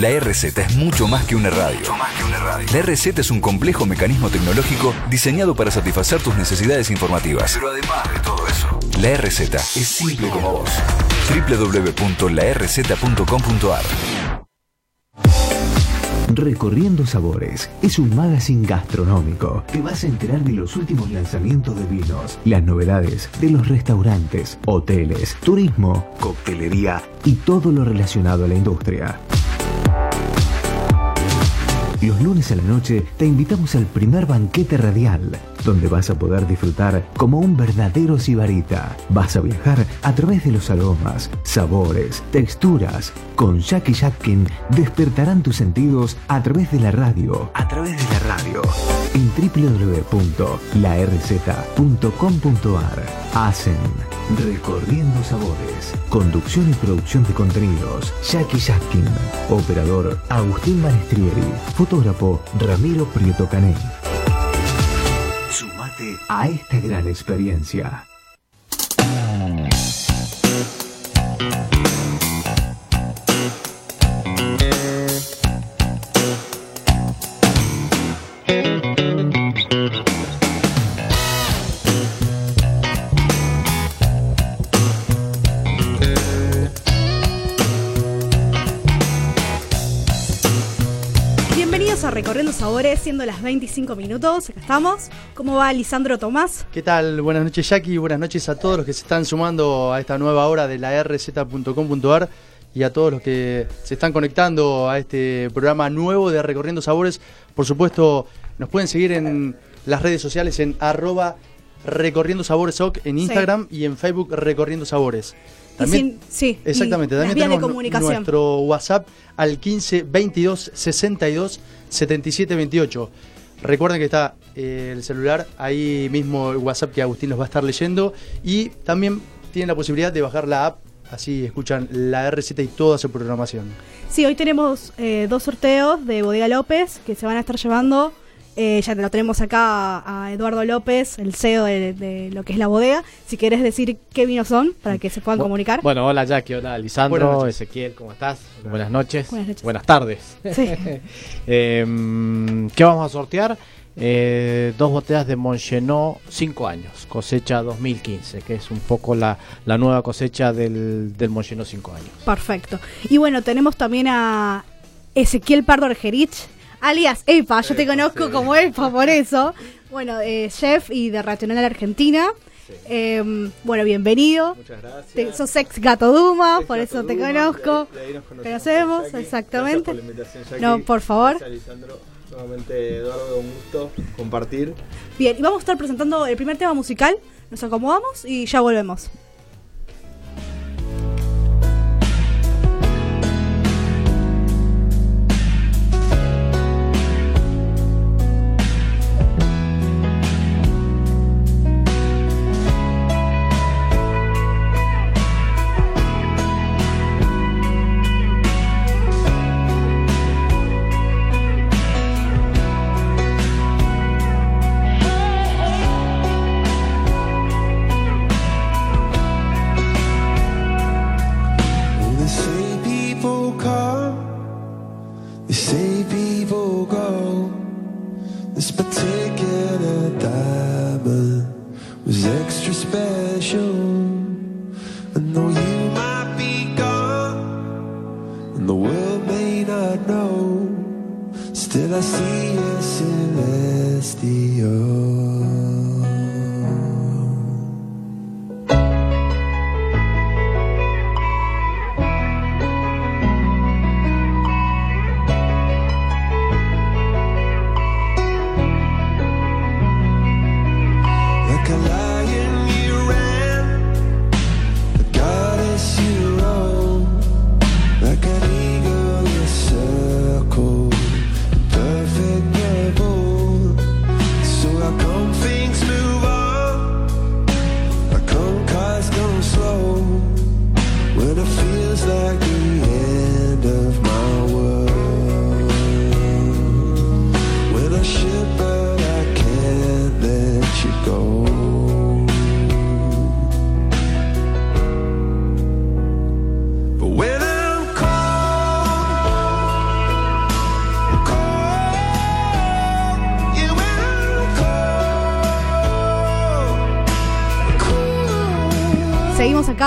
La RZ es mucho más que una radio. La RZ es un complejo mecanismo tecnológico diseñado para satisfacer tus necesidades informativas. Pero además de todo eso, la RZ es simple como vos. www.larz.com.ar Recorriendo Sabores es un magazine gastronómico. Te vas a enterar de los últimos lanzamientos de vinos, las novedades de los restaurantes, hoteles, turismo, coctelería y todo lo relacionado a la industria. Los lunes a la noche te invitamos al primer banquete radial, donde vas a poder disfrutar como un verdadero sibarita. Vas a viajar a través de los aromas, sabores, texturas. Con Jackie Jackin despertarán tus sentidos a través de la radio. A través de la radio. En www.larz.com.ar. Hacen Recorriendo Sabores. Conducción y producción de contenidos. Jackie Jackin. Operador Agustín Manestrieri. Fotógrafo Ramiro Prieto Cané. Sumate a esta gran experiencia. Sabores, siendo las 25 minutos, acá estamos. ¿Cómo va Lisandro Tomás? ¿Qué tal? Buenas noches Jackie, buenas noches a todos los que se están sumando a esta nueva hora de la rz.com.ar y a todos los que se están conectando a este programa nuevo de Recorriendo Sabores. Por supuesto, nos pueden seguir en las redes sociales en arroba Recorriendo Sabores OC en Instagram y en Facebook Recorriendo Sabores. Y sin- sí, exactamente, también de tenemos comunicación. nuestro WhatsApp al 15 22 62 77 28. Recuerden que está eh, el celular, ahí mismo el WhatsApp que Agustín los va a estar leyendo y también tienen la posibilidad de bajar la app, así escuchan la RZ y toda su programación. Sí, hoy tenemos eh, dos sorteos de Bodega López que se van a estar llevando. Eh, ya te lo tenemos acá a, a Eduardo López, el CEO de, de lo que es la bodega. Si querés decir qué vinos son para que se puedan Bu- comunicar. Bueno, hola Jackie, hola Buenas Lisandro, noches. Ezequiel, ¿cómo estás? Buenas noches. Buenas noches. tardes. Sí. Em, ¿Qué vamos a sortear? Eh, dos botellas de Monchenot 5 años, cosecha 2015, que es un poco la, la nueva cosecha del, del Monchenot 5 años. Perfecto. Y bueno, tenemos también a Ezequiel Pardo Argerich, alias Epa, yo te conozco como Epa por eso. Bueno, eh, chef y de Racional Argentina. Eh, bueno, bienvenido. Muchas gracias. Te- sos ex Gato Duma, Ex por Gato eso te Duma, conozco. de ahí- de ahí nos conocemos Conocemos, con Jackie. exactamente. Por. No, por favor. Gracias, Lisandro. Nuevamente, Eduardo, un gusto compartir. Bien, y vamos a estar presentando el primer tema musical. Nos acomodamos y ya volvemos.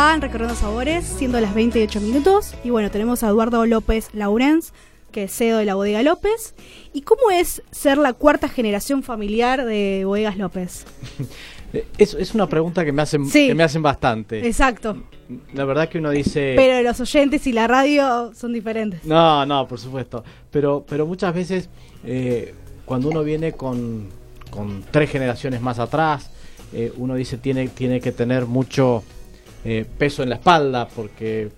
Acá en Recorriendo Sabores, siendo las 28 minutos. Y bueno, tenemos a Eduardo López Laurens, que es CEO de la Bodega López. ¿Y cómo es ser la cuarta generación familiar de Bodegas López? Es, es una pregunta que me hacen, Sí. que me hacen bastante. Exacto. La verdad que uno dice... Pero los oyentes y la radio son diferentes. No, no, por supuesto. Pero, pero muchas veces eh, cuando uno viene con, con tres generaciones más atrás, eh, uno dice tiene, tiene que tener mucho eh, peso en la espalda porque,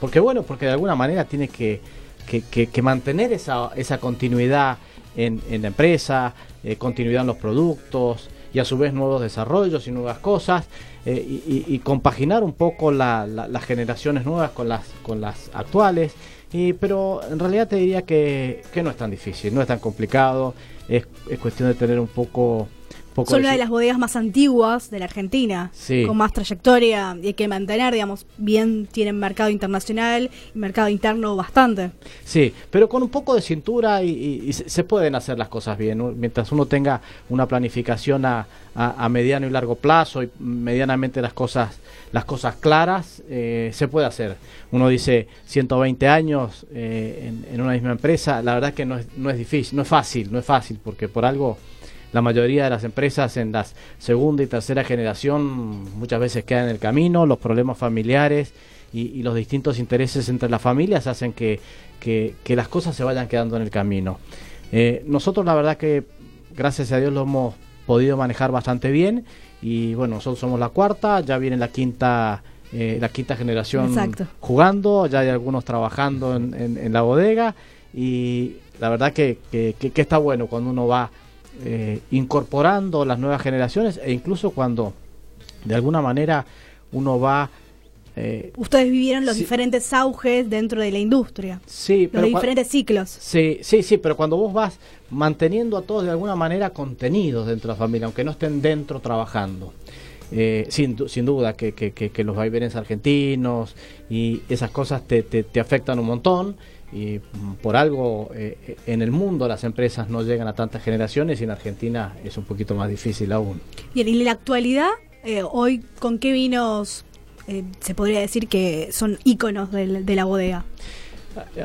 porque bueno, porque de alguna manera tiene que, que, que- que mantener esa, esa continuidad en, en la empresa, eh, continuidad en los productos y a su vez nuevos desarrollos y nuevas cosas eh, y, y- y compaginar un poco la- la- las generaciones nuevas con las, con las actuales. Y, pero en realidad te diría que, que no es tan difícil, no es tan complicado, es, es cuestión de tener un poco... poco Son una su- de las bodegas más antiguas de la Argentina, Sí. con más trayectoria y hay que mantener, digamos, bien tienen mercado internacional y mercado interno bastante. Sí, pero con un poco de cintura y, y- y se pueden hacer las cosas bien. Mientras uno tenga una planificación a, a- a mediano y largo plazo y medianamente las cosas las cosas claras, eh, se puede hacer. Uno dice 120 años eh, en, en una misma empresa, la verdad que no es, no es difícil, no es fácil, no es fácil, porque por algo la mayoría de las empresas en la segunda y tercera generación muchas veces quedan en el camino, los problemas familiares y, y los distintos intereses entre las familias hacen que, que- que las cosas se vayan quedando en el camino. Eh, nosotros la verdad que gracias a Dios lo hemos podido manejar bastante bien y bueno, nosotros somos la cuarta, ya viene la quinta eh, la quinta generación Exacto. jugando, ya hay algunos trabajando en, en- en la bodega y la verdad que, que- que- que está bueno cuando uno va eh, incorporando las nuevas generaciones e incluso cuando de alguna manera uno va eh, Ustedes vivieron los Sí. diferentes auges dentro de la industria, sí, los pero diferentes ciclos. Sí, sí, sí, pero cuando vos vas manteniendo a todos de alguna manera contenidos dentro de la familia, aunque no estén dentro trabajando. Eh, sin, sin duda que, que, que, que los vaivenes argentinos y esas cosas te, te, te afectan un montón y mm, por algo eh, en el mundo las empresas no llegan a tantas generaciones y en Argentina es un poquito más difícil aún. Y en la actualidad, eh, hoy, ¿con qué vinos eh, se podría decir que son íconos de, la bodega?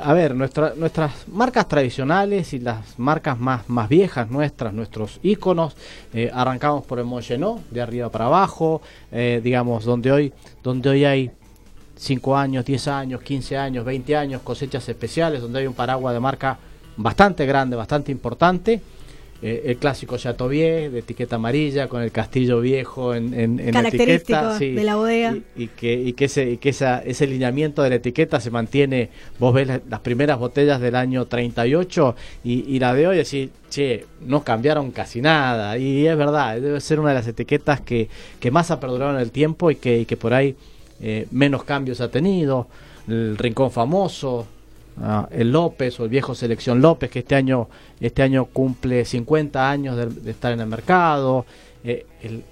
A ver, nuestra- nuestras marcas tradicionales y las marcas más, más viejas nuestras, nuestros íconos, eh, arrancamos por el Moyenó, de arriba para abajo, eh, digamos, donde hoy, donde hoy hay 5 años, 10 años, 15 años, 20 años, cosechas especiales, donde hay un paraguas de marca bastante grande, bastante importante. Eh, el clásico Chateauvier de etiqueta amarilla con el castillo viejo en, en, en Característico etiqueta sí. de la bodega. Y- y que, y que, ese, y que esa, ese lineamiento de la etiqueta se mantiene, vos ves la- las primeras botellas del año 38 y, y la de hoy decís, che, no cambiaron casi nada. Y es verdad, debe ser una de las etiquetas que, que más ha perdurado en el tiempo y que, y que por ahí eh, menos cambios ha tenido. El Rincón Famoso, ah, el López o el viejo Selección López, que este año, este año cumple 50 años de, de estar en el mercado. eh, el,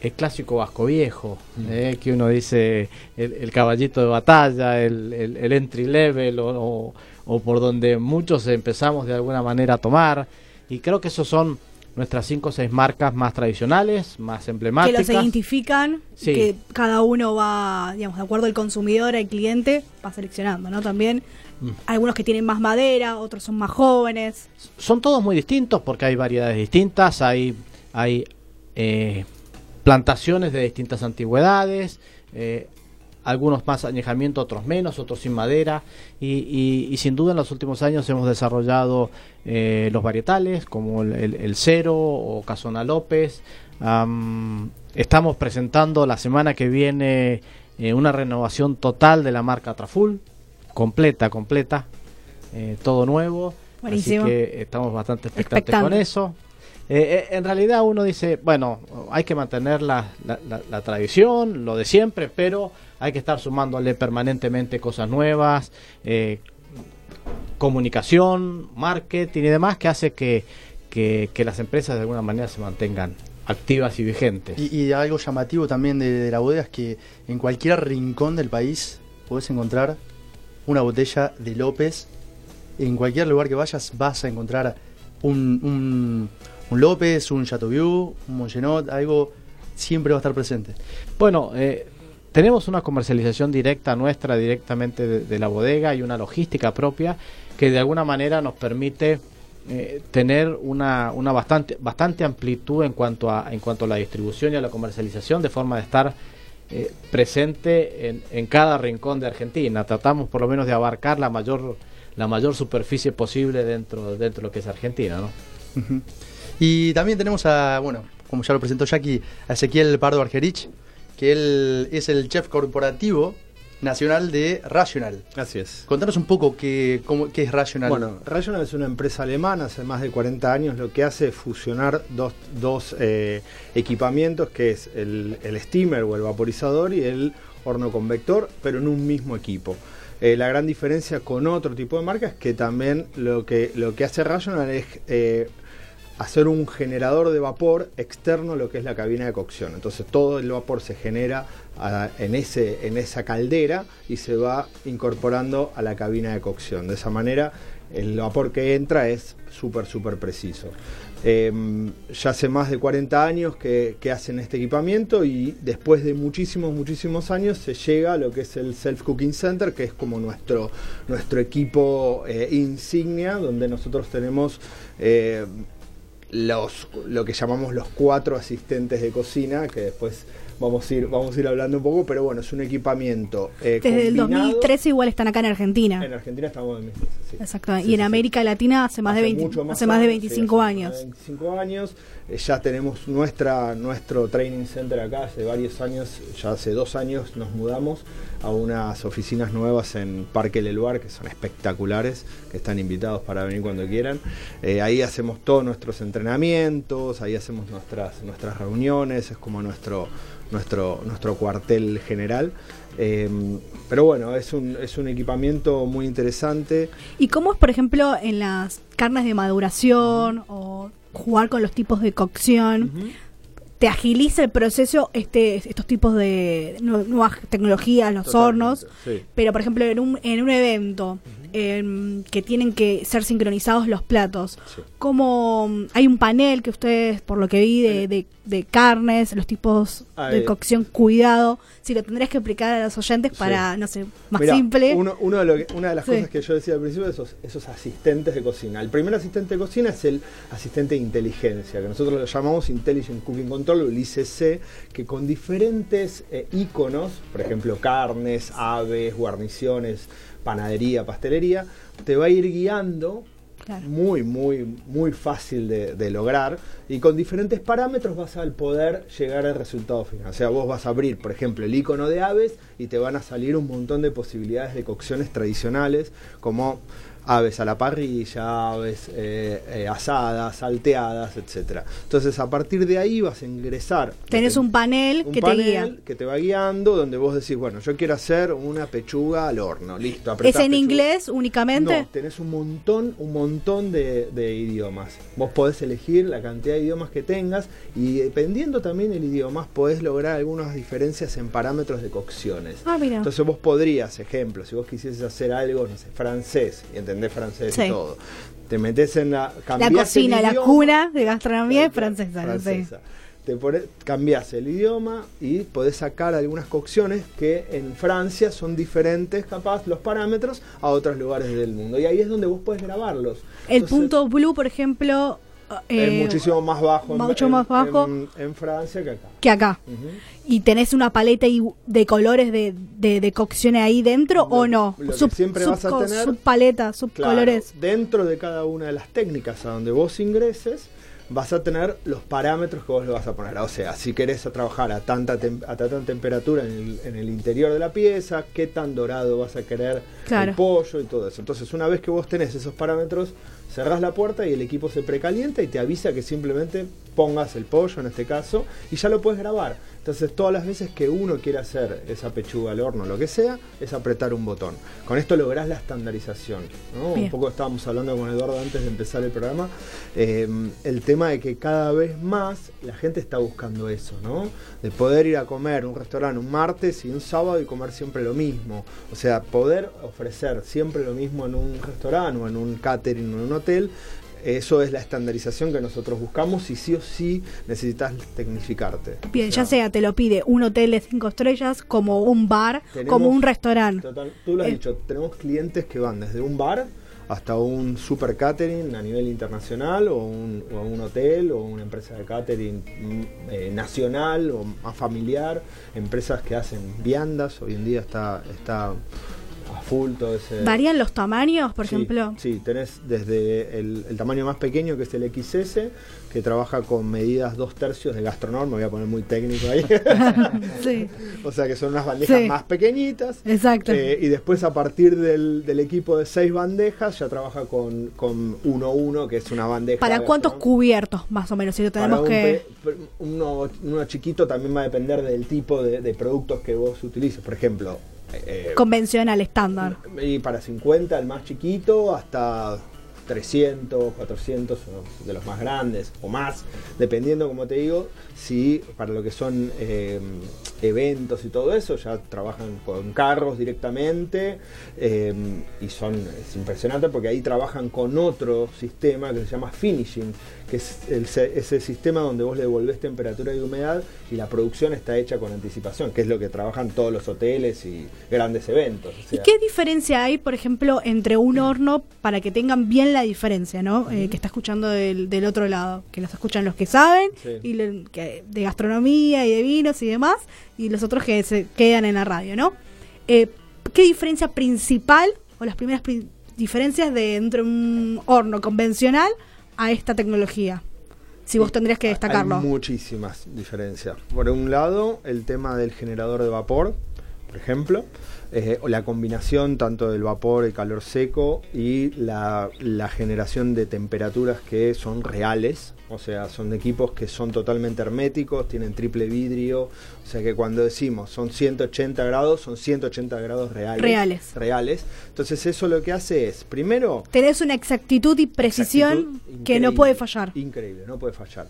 el clásico vasco viejo, eh, que uno dice el, el caballito de batalla, el, el- entry level o, o- o por donde muchos empezamos de alguna manera a tomar. Y creo que esos son nuestras cinco o seis marcas más tradicionales, más Que emblemáticas. los identifican, Sí. que cada uno va, digamos, de acuerdo al consumidor, al cliente, va seleccionando, ¿no? También Mm. algunos que tienen más madera, otros son más jóvenes. son todos muy distintos porque hay variedades distintas, hay, hay eh, plantaciones de distintas antigüedades, eh, algunos más añejamiento, otros menos, otros sin madera, y, y- y sin duda en los últimos años hemos desarrollado eh, los varietales como el, el- el Cero o Casona López. Am, estamos presentando la semana que viene eh, una renovación total de la marca Traful, completa, completa, eh, todo nuevo. Buenísimo. Así que estamos bastante expectantes Expectante. con eso. Eh, eh, en realidad uno dice, bueno, hay que mantener la, la- la- la tradición, lo de siempre, pero hay que estar sumándole permanentemente cosas nuevas, eh, comunicación, marketing y demás, que hace que, que- que las empresas de alguna manera se mantengan activas y vigentes. Y, y algo llamativo también de, de la bodega es que en cualquier rincón del país podés encontrar una botella de López. En cualquier lugar que vayas vas a encontrar un, un, un López, un Chateauvieux, un Mongenot, algo siempre va a estar presente. Bueno, eh, tenemos una comercialización directa nuestra, directamente de, la bodega y una logística propia que de alguna manera nos permite eh, tener una, una bastante, bastante amplitud en cuanto, a, en cuanto a la distribución y a la comercialización, de forma de estar eh, presente en, en cada rincón de Argentina. Tratamos por lo menos de abarcar la mayor, la mayor superficie posible dentro, dentro de lo que es Argentina. ¿no? Y también tenemos a, bueno, como ya lo presentó Jackie, a Ezequiel Pardo Argerich, que él es el chef corporativo nacional de Rational. Así es. Contanos un poco qué, cómo, qué es Rational. Bueno, Rational es una empresa alemana, hace más de 40 años, lo que hace es fusionar dos, dos eh, equipamientos, que es el, el steamer o el vaporizador y el horno convector, pero en un mismo equipo. Eh, la gran diferencia con otro tipo de marcas es que también lo que, lo que hace Rational es eh, hacer un generador de vapor externo a lo que es la cabina de cocción. Entonces todo el vapor se genera ah, en, ese, en esa caldera y se va incorporando a la cabina de cocción. De esa manera el vapor que entra es súper, súper preciso. Eh, ya hace más de 40 años que, que hacen este equipamiento y después de muchísimos, muchísimos años se llega a lo que es el Self Cooking Center, que es como nuestro, nuestro equipo eh, insignia, donde nosotros tenemos... eh, los, lo que llamamos los cuatro asistentes de cocina, que después vamos a ir, vamos a ir hablando un poco, pero bueno, es un equipamiento. eh, Desde el combinado. 2013 igual están acá en Argentina. En Argentina estamos en 2013, sí. Exactamente. Sí, y en sí. América Latina hace más de 20, mucho más hace más de años, 25 sí, hace años. más de 25 años. Eh, ya tenemos nuestra, nuestro training center acá hace varios años, ya hace dos años nos mudamos a unas oficinas nuevas en Parque Leluar que son espectaculares, que están invitados para venir cuando quieran. Eh, ahí hacemos todos nuestros entrenamientos, ahí hacemos nuestras, nuestras reuniones, es como nuestro, nuestro, nuestro cuartel general. Eh, pero bueno, es un, es un equipamiento muy interesante. ¿Y cómo es, por ejemplo, en las carnes de maduración o jugar con los tipos de cocción? ¿Te agiliza el proceso este, estos tipos de nu- nuevas tecnologías, los Totalmente, hornos? sí. Pero, por ejemplo, en un, en un evento em, que tienen que ser sincronizados los platos, Sí. ¿cómo mm, hay un panel que ustedes, por lo que vi, de, de, de carnes, los tipos Ah, de eh. cocción, cuidado? Si lo tendrías que explicar a los oyentes Sí. para, no sé, más Mirá, simple. uno- uno de lo que- una de las Sí. cosas que yo decía al principio, esos, esos asistentes de cocina. El primer asistente de cocina es el asistente de inteligencia, que nosotros lo llamamos Intelligent Cooking Control, el ICC, que con diferentes eh, iconos, por ejemplo, carnes, aves, guarniciones, panadería, pastelería, te va a ir guiando Claro. muy, muy, muy fácil de, de lograr y con diferentes parámetros vas a poder llegar al resultado final. O sea, vos vas a abrir, por ejemplo, el icono de aves y te van a salir un montón de posibilidades de cocciones tradicionales como aves a la parrilla, aves eh, eh, asadas, salteadas, etcétera. Entonces, a partir de ahí vas a ingresar. Tenés un panel un que te guía. que te va guiando, donde vos decís, bueno, yo quiero hacer una pechuga al horno, listo. ¿Es en pechuga. inglés únicamente? No, tenés un montón, un montón de, de idiomas. Vos podés elegir la cantidad de idiomas que tengas y dependiendo también el idioma podés lograr algunas diferencias en parámetros de cocciones. Ah, mira. Entonces vos podrías, ejemplo, si vos quisieses hacer algo, no sé, francés, y entendés francés Sí. y todo, te metes en la... La cocina, la cuna de gastronomía es francesa, francesa. Te pone- cambias el idioma y podés sacar algunas cocciones que en Francia son diferentes, capaz, los parámetros a otros lugares del mundo. Y ahí es donde vos podés grabarlos. El Entonces, punto blue, por ejemplo, es eh, muchísimo más bajo, en- mucho en, más bajo. en, en Francia que acá. que acá. ¿Y tenés una paleta de colores de, de, de cocción ahí dentro Lo- o no? siempre vas a tener- Subpaleta, Claro, subcolores. dentro de cada una de las técnicas a donde vos ingreses, vas a tener los parámetros que vos le vas a poner. O sea, si querés a trabajar a tanta, tem- a tanta temperatura en el, en el interior de la pieza, qué tan dorado vas a querer Claro. el pollo y todo eso. Entonces, una vez que vos tenés esos parámetros, cerrás la puerta y el equipo se precalienta y te avisa que simplemente pongas el pollo en este caso y ya lo puedes grabar. Entonces todas las veces que uno quiere hacer esa pechuga al horno, lo que sea, es apretar un botón. Con esto lográs la estandarización. ¿no? Un poco estábamos hablando con Eduardo antes de empezar el programa. eh, el tema de que cada vez más la gente está buscando eso, ¿no? De poder ir a comer un restaurante un martes y un sábado y comer siempre lo mismo. O sea, poder ofrecer siempre lo mismo en un restaurante o en un catering o en un hotel eso es la estandarización que nosotros buscamos y sí o sí necesitas tecnificarte. Bien, O ya sea, te lo pide un hotel de cinco estrellas, como un bar, Tenemos- como un restaurante. Tú lo has Eh. dicho, tenemos clientes que van desde un bar hasta un super catering a nivel internacional o un, o un hotel o una empresa de catering mm, eh, nacional o más familiar, empresas que hacen viandas, hoy en día está, está a full todo ese... ¿Varían los tamaños, por Sí, ejemplo? Sí, tenés desde el, el tamaño más pequeño, que es el XS, que trabaja con medidas dos tercios de gastronor, me voy a poner muy técnico ahí. Sí, o sea que son unas bandejas Sí. más pequeñitas. exacto. Eh, y después a partir del, del equipo de seis bandejas ya trabaja con, con 1-1, que es una bandeja. ¿Para cuántos cubiertos, más o menos? Si lo tenemos que... uno chiquito también va a depender del tipo de, de productos que vos utilices. Por ejemplo, eh, Convencional, estándar. y para 50 el más chiquito hasta 300, 400 o de los más grandes o más, dependiendo, como te digo, si para lo que son eh, eventos y todo eso ya trabajan con carros directamente eh, y son es impresionante porque ahí trabajan con otro sistema que se llama finishing, que es el, se- ese sistema donde vos le devolvés temperatura y humedad y la producción está hecha con anticipación, que es lo que trabajan todos los hoteles y grandes eventos. o ¿Y qué diferencia hay, por ejemplo, entre un horno, para que tengan bien la diferencia, ¿no? Eh, que está escuchando del, del otro lado, que los escuchan los que saben, Sí. y le- que- de gastronomía y de vinos y demás, y los otros que se quedan en la radio, ¿no? Eh, ¿Qué diferencia principal, o las primeras pri- diferencias de entre un horno convencional a esta tecnología? Si vos tendrías que destacarlo. Hay muchísimas diferencias. Por un lado, el tema del generador de vapor, por ejemplo, eh, o la combinación tanto del vapor, el calor seco y la, la generación de temperaturas que son reales. O sea, son equipos que son totalmente herméticos, tienen triple vidrio. O sea que cuando decimos son 180 grados, son 180 grados reales. Reales. Reales. Entonces eso lo que hace es, primero, Tenés una exactitud y precisión Exactitud que no puede fallar. Increíble, no puede fallar.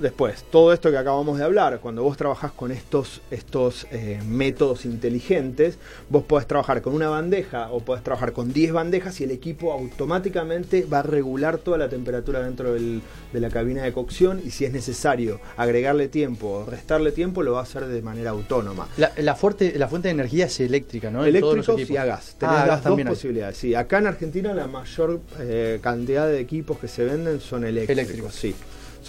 Después, todo esto que acabamos de hablar, cuando vos trabajás con estos, estos eh, métodos inteligentes, vos podés trabajar con una bandeja o podés trabajar con 10 bandejas y el equipo automáticamente va a regular toda la temperatura dentro del- de la cabina de cocción y si es necesario agregarle tiempo o restarle tiempo, lo va a hacer de manera autónoma. La, la, fuerte, la fuente de energía es eléctrica, ¿no? Eléctricos y a gas. Tenés Ah, a las gas dos también hay. posibilidades. Sí, acá en Argentina la mayor eh, cantidad de equipos que se venden son eléctricos. Eléctricos. Sí,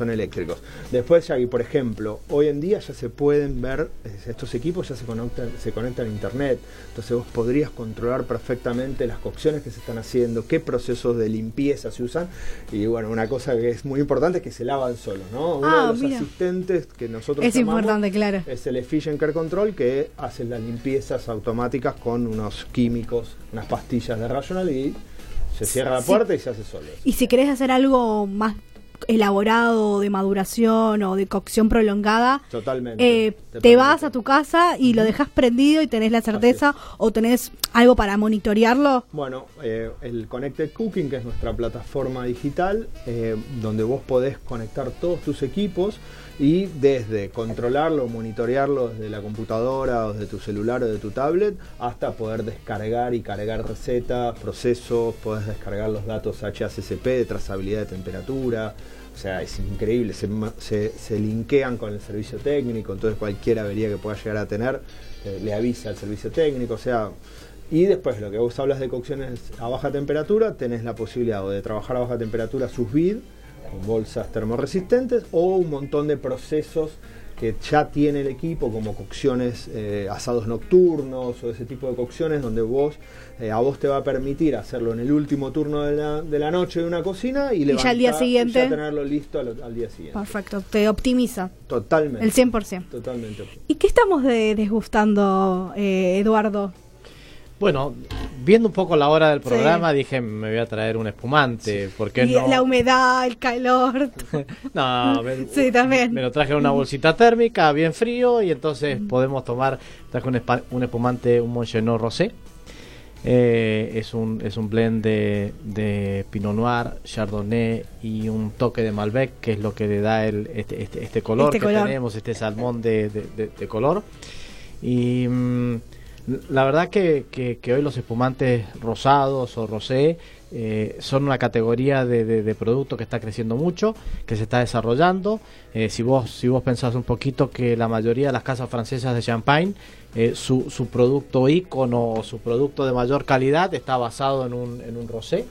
son eléctricos. Después ya, y por ejemplo, hoy en día ya se pueden ver, estos equipos ya se conectan, se conectan a internet. Entonces vos podrías controlar perfectamente las cocciones que se están haciendo, qué procesos de limpieza se usan. Y bueno, una cosa que es muy importante es que se lavan solos, ¿no? Uno Ah, de los mira. asistentes que nosotros Es llamamos importante, claro. es el Efficient Care Control que hace las limpiezas automáticas con unos químicos, unas pastillas de Rational y se cierra la Sí. puerta y se hace solo. Y si querés hacer algo más elaborado de maduración o de cocción prolongada, Totalmente. eh, Te te vas a tu casa y lo dejas prendido y tenés la certeza o tenés algo para monitorearlo. Bueno, eh, el Connected Cooking, que es nuestra plataforma digital, eh, donde vos podés conectar todos tus equipos y desde controlarlo, monitorearlo desde la computadora o desde tu celular o de tu tablet, hasta poder descargar y cargar recetas, procesos, podés descargar los datos HACCP de trazabilidad de temperatura. O sea, es increíble, se, se, linkean con el servicio técnico, entonces cualquier avería que pueda llegar a tener eh, le avisa al servicio técnico, o sea, y después, lo que vos hablas de cocciones a baja temperatura, tenés la posibilidad o de trabajar a baja temperatura vide, con bolsas termoresistentes, o un montón de procesos que ya tiene el equipo, como cocciones, eh, asados nocturnos o ese tipo de cocciones, donde vos, eh, a vos te va a permitir hacerlo en el último turno de la, de la noche de una cocina y, Y ya al día levantar- siguiente- y ya tenerlo listo al, al día siguiente. Perfecto, te optimiza Totalmente. el 100%. Totalmente. ¿Y qué estamos de- desgustando, eh, Eduardo? Bueno, viendo un poco la hora del programa, dije, me voy a traer un espumante. ¿Por qué Y no? La humedad, el calor. No, me, Sí, también. me lo traje en una bolsita térmica, bien frío, y entonces podemos tomar. Traje un, un espumante, un Montgenot Rosé. Eh, es, un, es un blend de, de Pinot Noir, Chardonnay y un toque de Malbec, que es lo que le da el, este, este, este color Este que color. tenemos, este salmón de, de- de- color. Y mm, la verdad que, que- que hoy los espumantes rosados o rosé eh, son una categoría de, de- de producto que está creciendo mucho, que se está desarrollando. Eh, si vos si vos pensás un poquito que la mayoría de las casas francesas de champagne, eh, su, su producto ícono o su producto de mayor calidad está basado en un, en un rosé.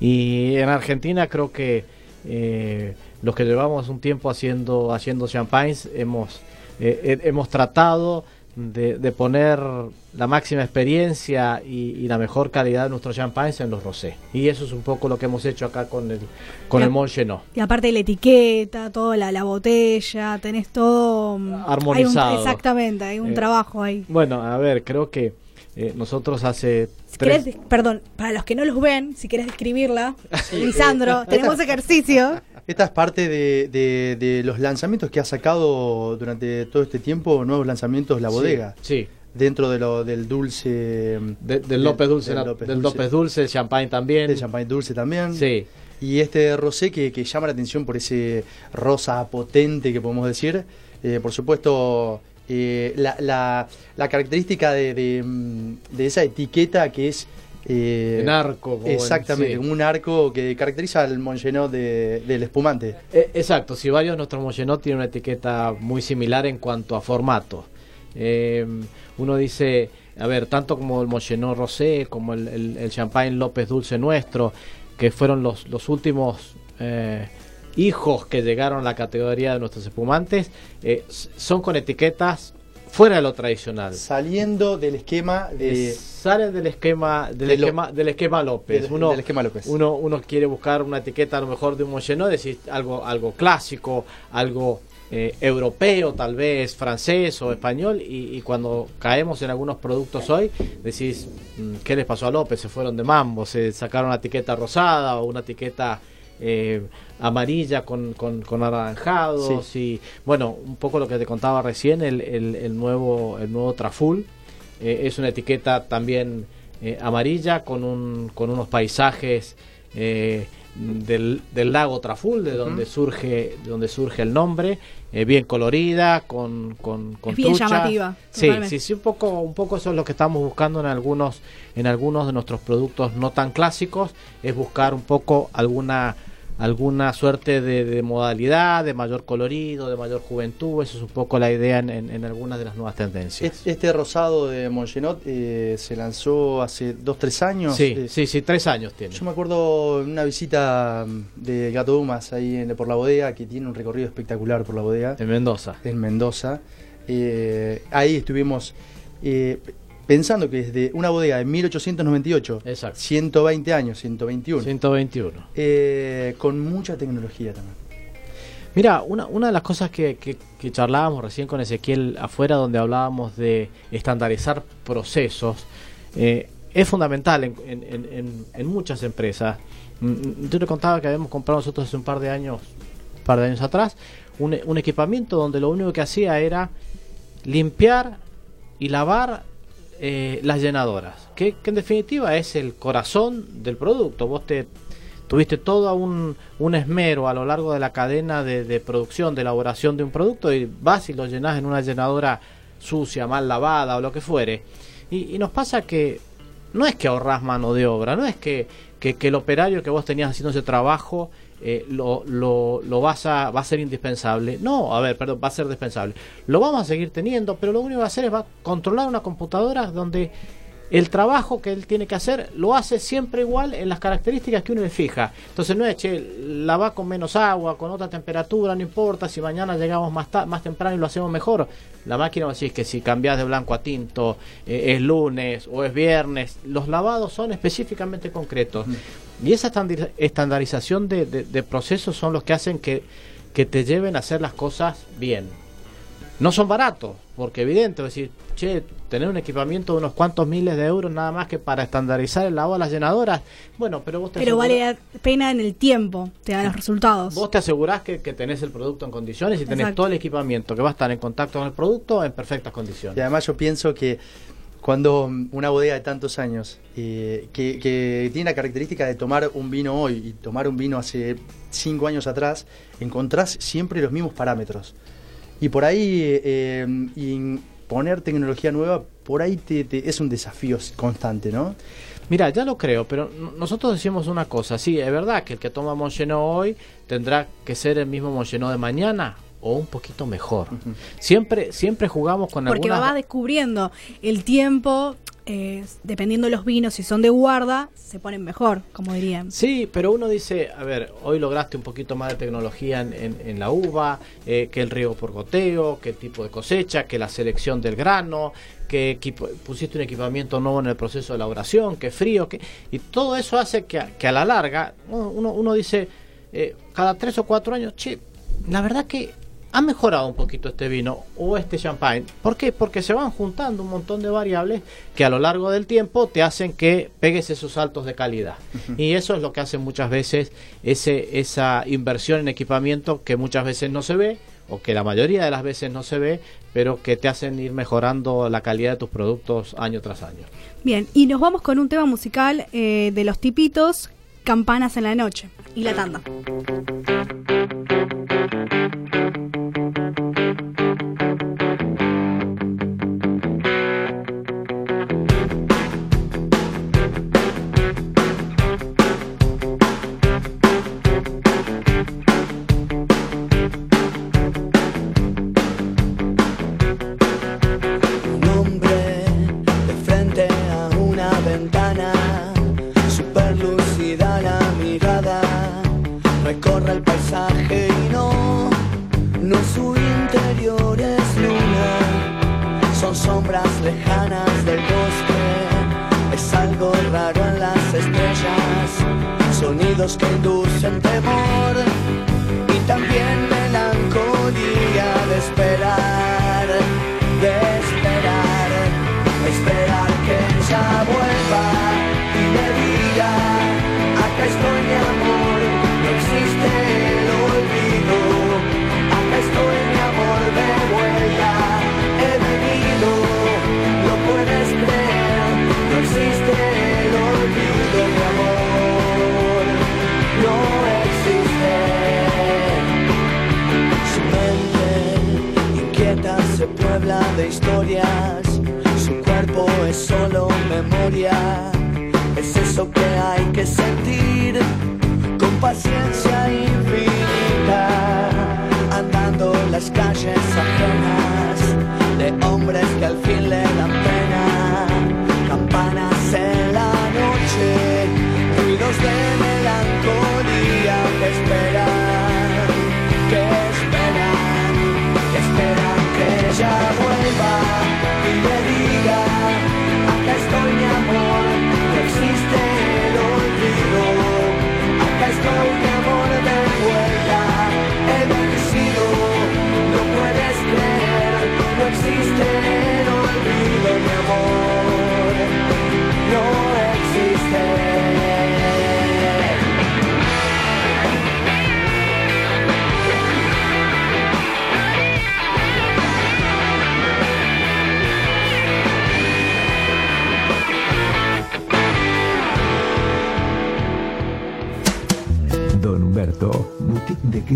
Y en Argentina creo que eh, los que llevamos un tiempo haciendo haciendo champagnes hemos eh, he- hemos tratado de, de poner la máxima experiencia y, y la mejor calidad de nuestros champagnes en los rosés. Y eso es un poco lo que hemos hecho acá con el con Ya. el Montgenot. Y aparte de la etiqueta, toda la, la botella, tenés todo mm, Armonizado. hay un- exactamente, hay un Eh, trabajo ahí. Bueno, a ver, creo que eh, nosotros hace Si tres, querés, des- perdón, para los que no los ven, si querés describirla, Lisandro, tenemos ejercicio. Esta es parte de, de- de los lanzamientos que ha sacado durante todo este tiempo, nuevos lanzamientos La Bodega, Sí, dentro de lo, del dulce... de- del López Dulce, del López del Dulce. López Dulce, el champagne también. del champagne dulce también. Sí. Y este rosé que, que llama la atención por ese rosa potente que podemos decir. Eh, por supuesto, eh, la, la- la característica de, de, mm, de esa etiqueta que es... eh, En arco, Exactamente, sí. un arco que caracteriza al Mongenot de- del espumante. Eh, exacto, si varios nuestros Moyenot tienen una etiqueta muy similar en cuanto a formato. Eh, uno dice, a ver, tanto como el Moyenot Rosé, como el, el- el Champagne López Dulce nuestro, que fueron los, los últimos eh, hijos que llegaron a la categoría de nuestros espumantes, eh, son con etiquetas fuera de lo tradicional. Saliendo del esquema de... Sale del esquema del, de esquema, del esquema López. del- uno, del esquema López. Uno, uno quiere buscar una etiqueta a lo mejor de un Moyenot, decir algo, algo clásico, algo eh, europeo tal vez, francés o español, y, y cuando caemos en algunos productos hoy, decís, mm, ¿qué les pasó a López? Se fueron de mambo, se sacaron una etiqueta rosada o una etiqueta eh, amarilla con, con, con anaranjados y bueno, un poco lo que te contaba recién, el, el, el nuevo, el nuevo Traful. Eh, es una etiqueta también eh, amarilla con, un, con unos paisajes eh, del, del lago Traful, de donde surge, de donde surge el nombre, eh, bien colorida, con, con, bien llamativa, Sí, sí, sí, un poco, un poco eso es lo que estamos buscando en algunos, en algunos de nuestros productos no tan clásicos, es buscar un poco alguna alguna suerte de, de modalidad, de mayor colorido, de mayor juventud, eso es un poco la idea en, en- en algunas de las nuevas tendencias. Este, este rosado de Mongenot eh, se lanzó hace 2-3 años. Sí, Eh, sí, sí, tres años tiene. Yo me acuerdo una visita de Gato Dumas ahí en- por la bodega, que tiene un recorrido espectacular por la bodega, En Mendoza. en Mendoza. Eh, ahí estuvimos eh, pensando que desde una bodega de 1898, Exacto. 120 años, 121, 121. eh, con mucha tecnología también. Mira, una, una de las cosas que, que- que charlábamos recién con Ezequiel afuera, donde hablábamos de estandarizar procesos, eh, es fundamental en, en- en- en- muchas empresas. Mm, mm, Yo te contaba que habíamos comprado nosotros hace un par de años, un par de años atrás, un, un equipamiento donde lo único que hacía era limpiar y lavar eh, las llenadoras, que, en definitiva es el corazón del producto. Vos te tuviste todo un, un esmero a lo largo de la cadena de, de producción, de elaboración de un producto y vas y lo llenas en una llenadora sucia, mal lavada o lo que fuere. Y, nos pasa que no es que ahorras mano de obra, no es que, que, que el operario que vos tenías haciendo ese trabajo eh, lo, lo, lo vas a, va a ser indispensable. No, a ver, perdón, va a ser dispensable. Lo vamos a seguir teniendo, pero lo único que va a hacer es va a controlar una computadora donde el trabajo que él tiene que hacer lo hace siempre igual en las características que uno le fija. Entonces no es, che, la va con menos agua, con otra temperatura, no importa si mañana llegamos más, más temprano y lo hacemos mejor. La máquina va a decir que si cambias de blanco a tinto, eh, es lunes o es viernes, los lavados son específicamente concretos. Y esa estandarización de, de- de procesos son los que hacen que, que te lleven a hacer las cosas bien no son baratos, porque evidente, es decir, che, tener un equipamiento de unos cuantos miles de euros nada más que para estandarizar el lavado de las llenadoras, bueno, pero vos te Pero asegurás- vale la pena en el tiempo, te dan los resultados. Vos te asegurás que, que tenés el producto en condiciones y tenés Exacto. todo el equipamiento que va a estar en contacto con el producto en perfectas condiciones. Y además yo pienso que cuando una bodega de tantos años, eh, que, que tiene la característica de tomar un vino hoy y tomar un vino hace cinco años atrás, encontrás siempre los mismos parámetros. Y por ahí, eh, y poner tecnología nueva, por ahí te- te- es un desafío constante, ¿no? Mira, ya lo creo, pero nosotros decimos una cosa, sí, es verdad que el que toma Mongenot hoy tendrá que ser el mismo Mongenot de mañana o un poquito mejor. Siempre siempre jugamos con Porque algunas va descubriendo el tiempo, eh, dependiendo de los vinos, si son de guarda, se ponen mejor, como dirían. Sí, pero uno dice, a ver, hoy lograste un poquito más de tecnología en, en- en la uva, eh, que el riego por goteo, que el tipo de cosecha, que la selección del grano, que equipo- pusiste un equipamiento nuevo en el proceso de elaboración, que frío, que y todo eso hace que, que a la larga uno- uno dice, eh, cada tres o cuatro años, che, la verdad que ha mejorado un poquito este vino o este champagne. ¿Por qué? Porque se van juntando un montón de variables que a lo largo del tiempo te hacen que pegues esos saltos de calidad. Y eso es lo que hace muchas veces ese, esa inversión en equipamiento que muchas veces no se ve o que la mayoría de las veces no se ve, pero que te hacen ir mejorando la calidad de tus productos año tras año. Bien, y nos vamos con un tema musical eh, de los tipitos, Campanas en la Noche y la tanda. Lejanas del bosque, es algo raro en las estrellas, sonidos que inducen temor y también melancolía de esperar,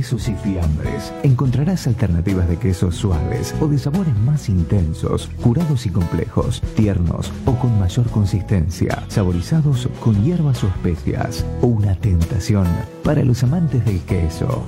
quesos y fiambres. Encontrarás alternativas de quesos suaves o de sabores más intensos, curados y complejos, tiernos o con mayor consistencia, saborizados con hierbas o especias. Una tentación para los amantes del queso.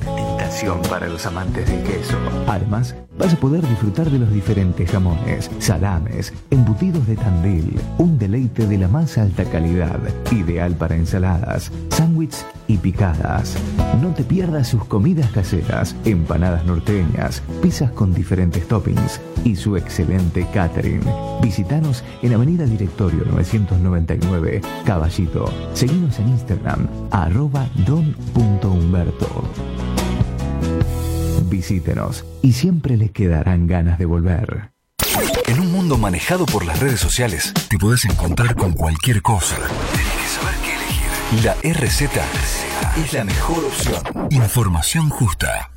Para los amantes del queso. Además, vas a poder disfrutar de los diferentes jamones, salames, embutidos de Tandil, un deleite de la más alta calidad, ideal para ensaladas, sándwiches y picadas. No te pierdas sus comidas caseras, empanadas norteñas, pizzas con diferentes toppings y su excelente catering. Visítanos en Avenida Directorio 999, Caballito. Seguimos en Instagram, arroba don.humberto. Visítenos y siempre les quedarán ganas de volver. En un mundo manejado por las redes sociales, te podés encontrar con cualquier cosa. Tenés que saber qué elegir. La RZ es la mejor opción. Información justa.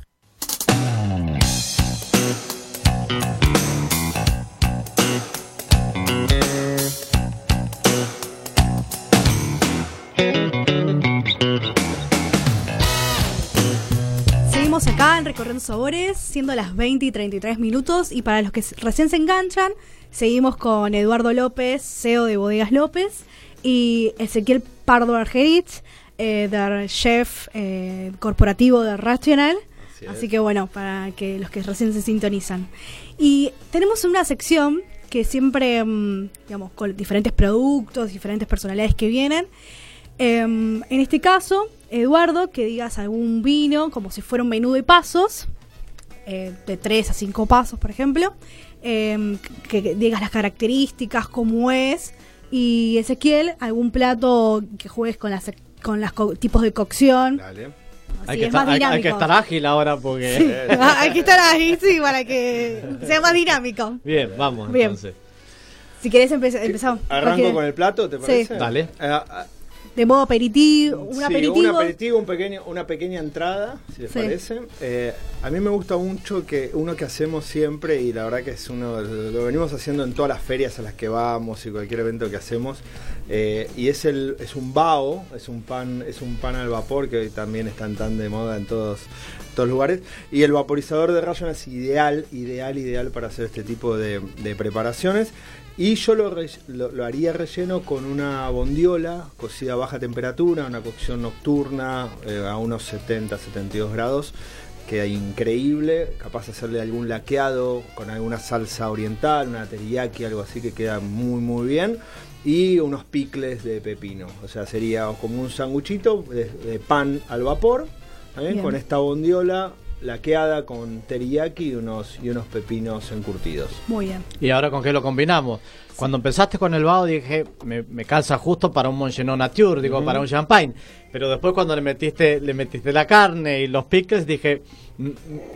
Recorriendo Sabores, siendo las 20 y 33 minutos. Y para los que recién se enganchan, seguimos con Eduardo López, CEO de Bodegas López. y Ezequiel Pardo Argerich, eh, del chef eh, corporativo de Rational. Así Así, que bueno, para que los que recién se sintonizan. Y tenemos una sección que siempre, mm, digamos, con diferentes productos, diferentes personalidades que vienen. Em, en este caso, Eduardo, que digas algún vino como si fuera un menú de pasos, eh, de 3 a 5 pasos, por ejemplo, em, que, que digas las características, cómo es, y Ezequiel, algún plato que juegues con las con los tipos de cocción. Dale. Así Hay que, es estar, más hay- hay dinámico. que estar ágil ahora porque... Sí, hay que estar ahí, sí, para que sea más dinámico. Bien, vamos Bien. entonces. Si querés empeza- empezamos. Arranco con el plato, ¿te Sí. parece? Dale. Ah, ah, De modo aperitivo, un sí, aperitivo. un aperitivo, un pequeño, una pequeña entrada, si les Sí. parece. Eh, a mí me gusta mucho que uno que hacemos siempre, y la verdad que es uno, lo venimos haciendo en todas las ferias a las que vamos y cualquier evento que hacemos, eh, y es el es un bao, es un pan, es un pan al vapor que hoy también están tan de moda en todos todos lugares. Y el vaporizador de rayon es ideal, ideal, ideal para hacer este tipo de, de preparaciones. Y yo lo, re- lo- lo haría relleno con una bondiola cocida a baja temperatura, una cocción nocturna eh, a unos 70, 72 grados. Queda increíble, capaz de hacerle algún laqueado con alguna salsa oriental, una teriyaki, algo así que queda muy muy bien. Y unos picles de pepino, o sea, sería como un sanguchito de, de pan al vapor, ¿eh? Con esta bondiola laqueada con teriyaki y unos, y unos pepinos encurtidos. Muy bien. ¿Y ahora con qué lo combinamos? Cuando empezaste con el bao dije, me, me calza justo para un Monchenon Nature, digo, para un champagne. Pero después cuando le metiste le metiste la carne y los pickles, dije,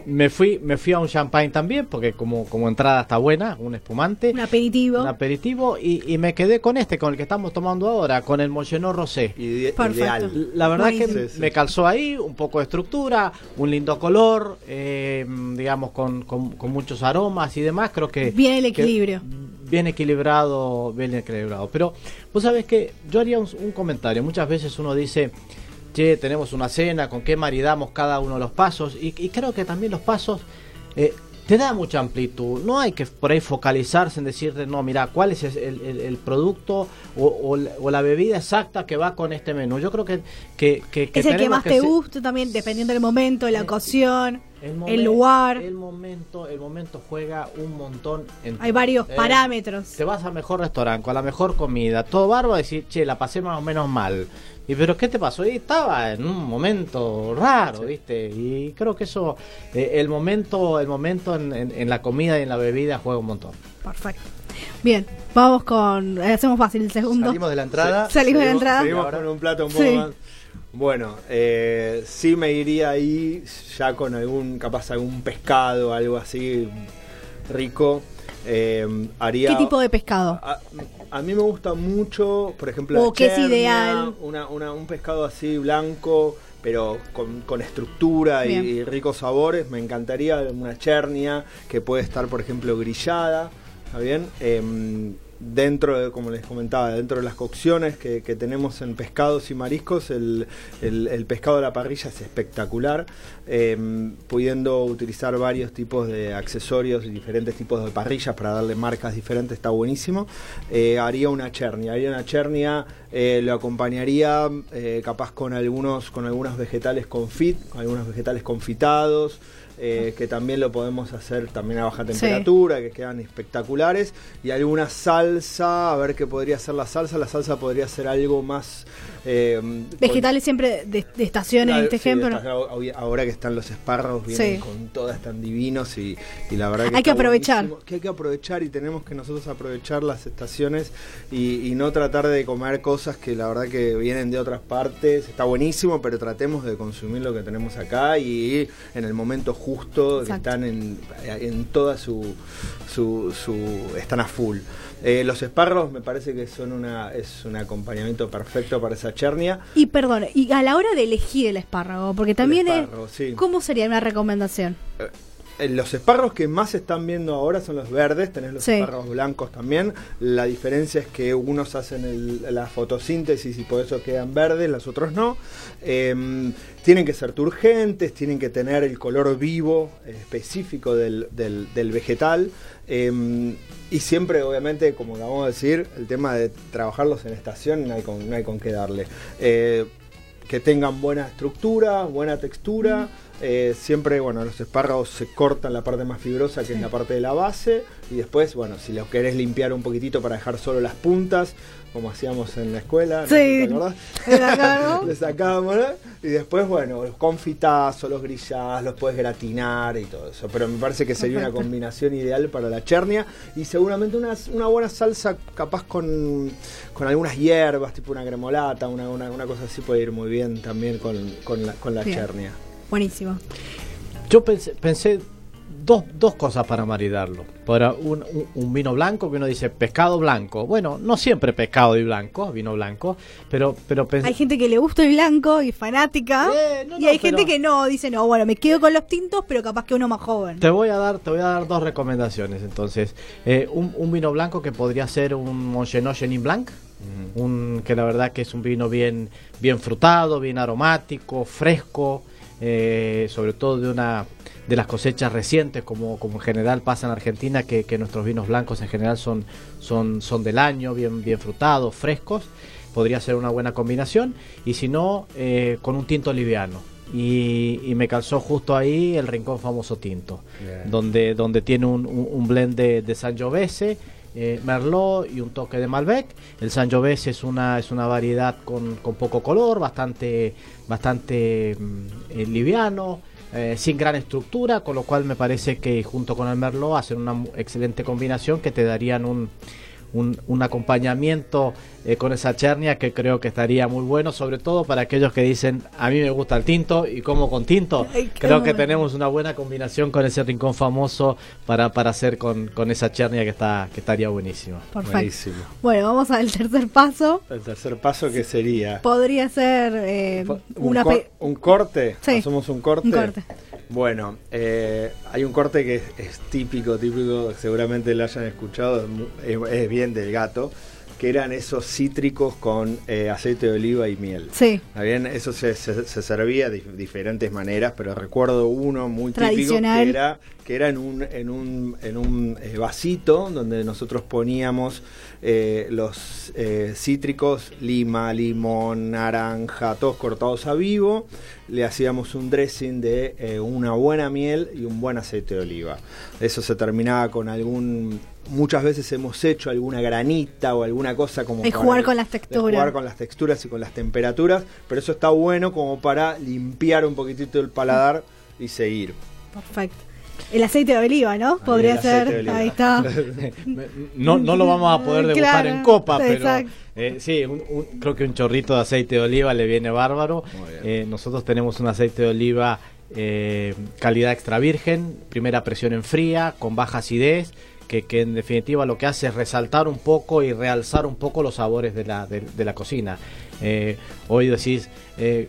me fui me fui a un champagne también, porque como, como entrada está buena, un espumante. Un aperitivo. un aperitivo y, y me quedé con este, con el que estamos tomando ahora, con el Monchenon Rosé. Ide- Perfecto. Ideal. La verdad Buenísimo. que Sí, sí. me calzó ahí un poco de estructura, un lindo color, eh, digamos con, con- con muchos aromas y demás. Creo que Bien el que equilibrio. Bien equilibrado, bien equilibrado. Pero vos sabés que yo haría un, comentario. Muchas veces uno dice, che, tenemos una cena, con qué maridamos cada uno de los pasos. Y, y creo que también los pasos eh, te da mucha amplitud. No hay que por ahí focalizarse en decirte, no, mira, cuál es el, el- el producto o, o la- o la bebida exacta que va con este menú. Yo creo que, que, que- que es el que más te guste también, dependiendo del momento, la Eh, ocasión, el, el momen- lugar. El momento, el momento juega un montón. En Hay varios Eh, parámetros. Te vas al mejor restaurante, con la mejor comida, todo bárbaro, y decir, che, la pasé más o menos mal. Y pero ¿qué te pasó? Y estaba en un momento raro, ¿viste? Y creo que eso, eh, el momento, el momento en, en- en la comida y en la bebida juega un montón. Perfecto. Bien, vamos con. eh, Hacemos fácil el segundo. Salimos de la entrada. Salimos de la entrada. Seguimos Ahora- con un plato un poco Sí. más. Bueno, eh, sí me iría ahí ya con algún, capaz algún pescado, algo así rico. Eh, haría ¿Qué tipo de pescado? A, a mí me gusta mucho, por ejemplo, O la qué es chernia, ideal. Una, una- un pescado así blanco, pero con, con estructura y ricos sabores. Me encantaría una chernia que puede estar, por ejemplo, grillada. ¿Está bien? Em, dentro, de, como les comentaba, dentro de las cocciones que, que tenemos en pescados y mariscos, el, el- pescado de la parrilla es espectacular, em, pudiendo utilizar varios tipos de accesorios y diferentes tipos de parrillas para darle marcas diferentes, está buenísimo. Eh, haría una chernia, haría una chernia, eh, lo acompañaría eh, capaz con algunos, con algunos vegetales confit, algunos vegetales confitados. Eh, que también lo podemos hacer también a baja Sí. temperatura, que quedan espectaculares. Y alguna salsa, a ver qué podría ser la salsa. La salsa podría ser algo más... eh, Vegetales siempre de, de estación en este sí, ejemplo. ahora que están los espárragos, vienen Sí. con todas, están divinos y, y la verdad que Hay que aprovechar. Que hay que aprovechar y tenemos que nosotros aprovechar las estaciones y, y no tratar de comer cosas que la verdad que vienen de otras partes. Está buenísimo, pero tratemos de consumir lo que tenemos acá y en el momento justo que Exacto. están en, en toda su, su, su- están a full. Eh, los espárragos me parece que son una es un acompañamiento perfecto para esa chernia. Y perdón, y a la hora de elegir el espárrago, porque también espárrago, es. sí. ¿Cómo sería una recomendación? eh, los espárragos que más se están viendo ahora son los verdes, tenés los Sí. espárragos blancos también. La diferencia es que unos hacen el- la fotosíntesis y por eso quedan verdes, los otros no. Em, tienen que ser turgentes, tienen que tener el color vivo eh, específico del, del- del vegetal. em, y siempre, obviamente, como acabamos de decir, el tema de trabajarlos en estación no hay con, no hay con qué darle. Eh, que tengan buena estructura, buena textura. Eh, siempre, bueno, los espárragos se cortan la parte más fibrosa, que es la parte de la base. Y después, bueno, si lo querés limpiar un poquitito para dejar solo las puntas, como hacíamos en la escuela. Sí. ¿te. Le sacábamos, ¿no? Y después, bueno, los confitazos, los grillás, los puedes gratinar y todo eso. Pero me parece que sería una combinación ideal para la chernia. Y seguramente una, una buena salsa, capaz con, con algunas hierbas, tipo una cremolata, una, una, una cosa así puede ir muy bien también con, con la, con la Bien. chernia. Buenísimo. Yo pensé, pensé dos, dos cosas para maridarlo. Para un, un- un vino blanco que uno dice pescado blanco. Bueno, no siempre pescado y blanco, vino blanco, pero, pero pensé... Hay gente que le gusta el blanco y fanática. Eh, no, y no, hay gente pero- que no, dice, no, bueno, me quedo con los tintos, pero capaz que uno más joven. Te voy a dar, te voy a dar dos recomendaciones. Entonces, Eh, un, un vino blanco que podría ser un Mongenot Chenin Blanc, un que la verdad que es un vino bien, bien frutado, bien aromático, fresco, eh, sobre todo de una de las cosechas recientes, como, como en general pasa en Argentina, que, que nuestros vinos blancos en general son, son, son del año, bien, bien frutados, frescos. Podría ser una buena combinación. Y si no, eh, con un tinto liviano. Y, y me calzó justo ahí el rincón famoso tinto, donde, donde tiene un, un- un blend de, de Sangiovese, eh, Merlot y un toque de Malbec. El Sangiovese es una, es una variedad con, con poco color, bastante, bastante mm, eh, liviano, eh, sin gran estructura, con lo cual me parece que junto con el Merlot hacen una excelente combinación que te darían un, un acompañamiento eh, con esa chernia que creo que estaría muy bueno, sobre todo para aquellos que dicen a mí me gusta el tinto y como con tinto. Ay, creo que tenemos una buena combinación con ese rincón famoso para, para hacer con, con esa chernia que está que estaría buenísima. Perfecto. Buenísimo. Bueno, vamos al tercer paso. El tercer paso que sería Podría ser eh, un, una cor- pe- un corte. Sí. Hacemos un corte. Un corte. Bueno, eh, hay un corte que es, es típico, típico, seguramente lo hayan escuchado, es- es bien del gato, que eran esos cítricos con eh, aceite de oliva y miel. Sí, ¿Está bien? Eso se, se- se servía de dif- diferentes maneras, pero recuerdo uno muy típico que era, que era en un, en un, en un eh, vasito donde nosotros poníamos eh, los eh, cítricos, lima, limón, naranja, todos cortados a vivo. Le hacíamos un dressing de eh, una buena miel y un buen aceite de oliva. Eso se terminaba con algún... Muchas veces hemos hecho alguna granita o alguna cosa como... Para jugar con las texturas. jugar con las texturas y con las temperaturas, pero eso está bueno como para limpiar un poquitito el paladar y seguir. perfecto. El aceite de oliva, ¿no? Podría ser. Ahí está. No, no lo vamos a poder degustar Claro, en copa, pero eh, sí, un- un- creo que un chorrito de aceite de oliva le viene bárbaro. Eh, nosotros tenemos un aceite de oliva eh, calidad extra virgen, primera presión en fría, con baja acidez, que, que en definitiva lo que hace es resaltar un poco y realzar un poco los sabores de la, de, de la cocina. Eh, hoy decís eh,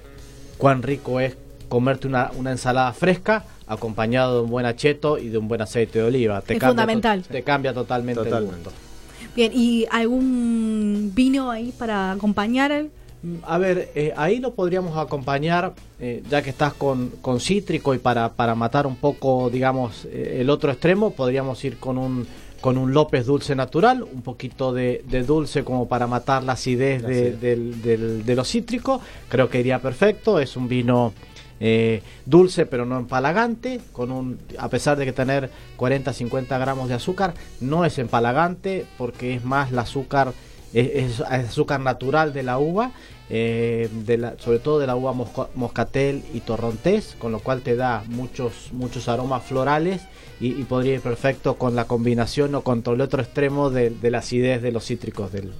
cuán rico es comerte una, una ensalada fresca acompañado de un buen acheto y de un buen aceite de oliva. Te Es cambia fundamental. te cambia totalmente, Totalmente. el gusto. Bien, ¿y algún vino ahí para acompañar? Mm, A ver, eh, ahí lo podríamos acompañar, eh, ya que estás con, con cítrico y para, para matar un poco, digamos, eh, el otro extremo, podríamos ir con un, con un López dulce natural, un poquito de, de dulce como para matar la acidez de, del- del- de lo cítrico. Creo que iría perfecto, es un vino eh, dulce pero no empalagante, con un, a pesar de que tener 40-50 gramos de azúcar, no es empalagante porque es más el azúcar es, es azúcar natural de la uva, eh, de la- sobre todo de la uva mosco- moscatel y torrontés, con lo cual te da muchos, muchos aromas florales y, y podría ir perfecto con la combinación o con todo el otro extremo de, de la acidez de los cítricos del,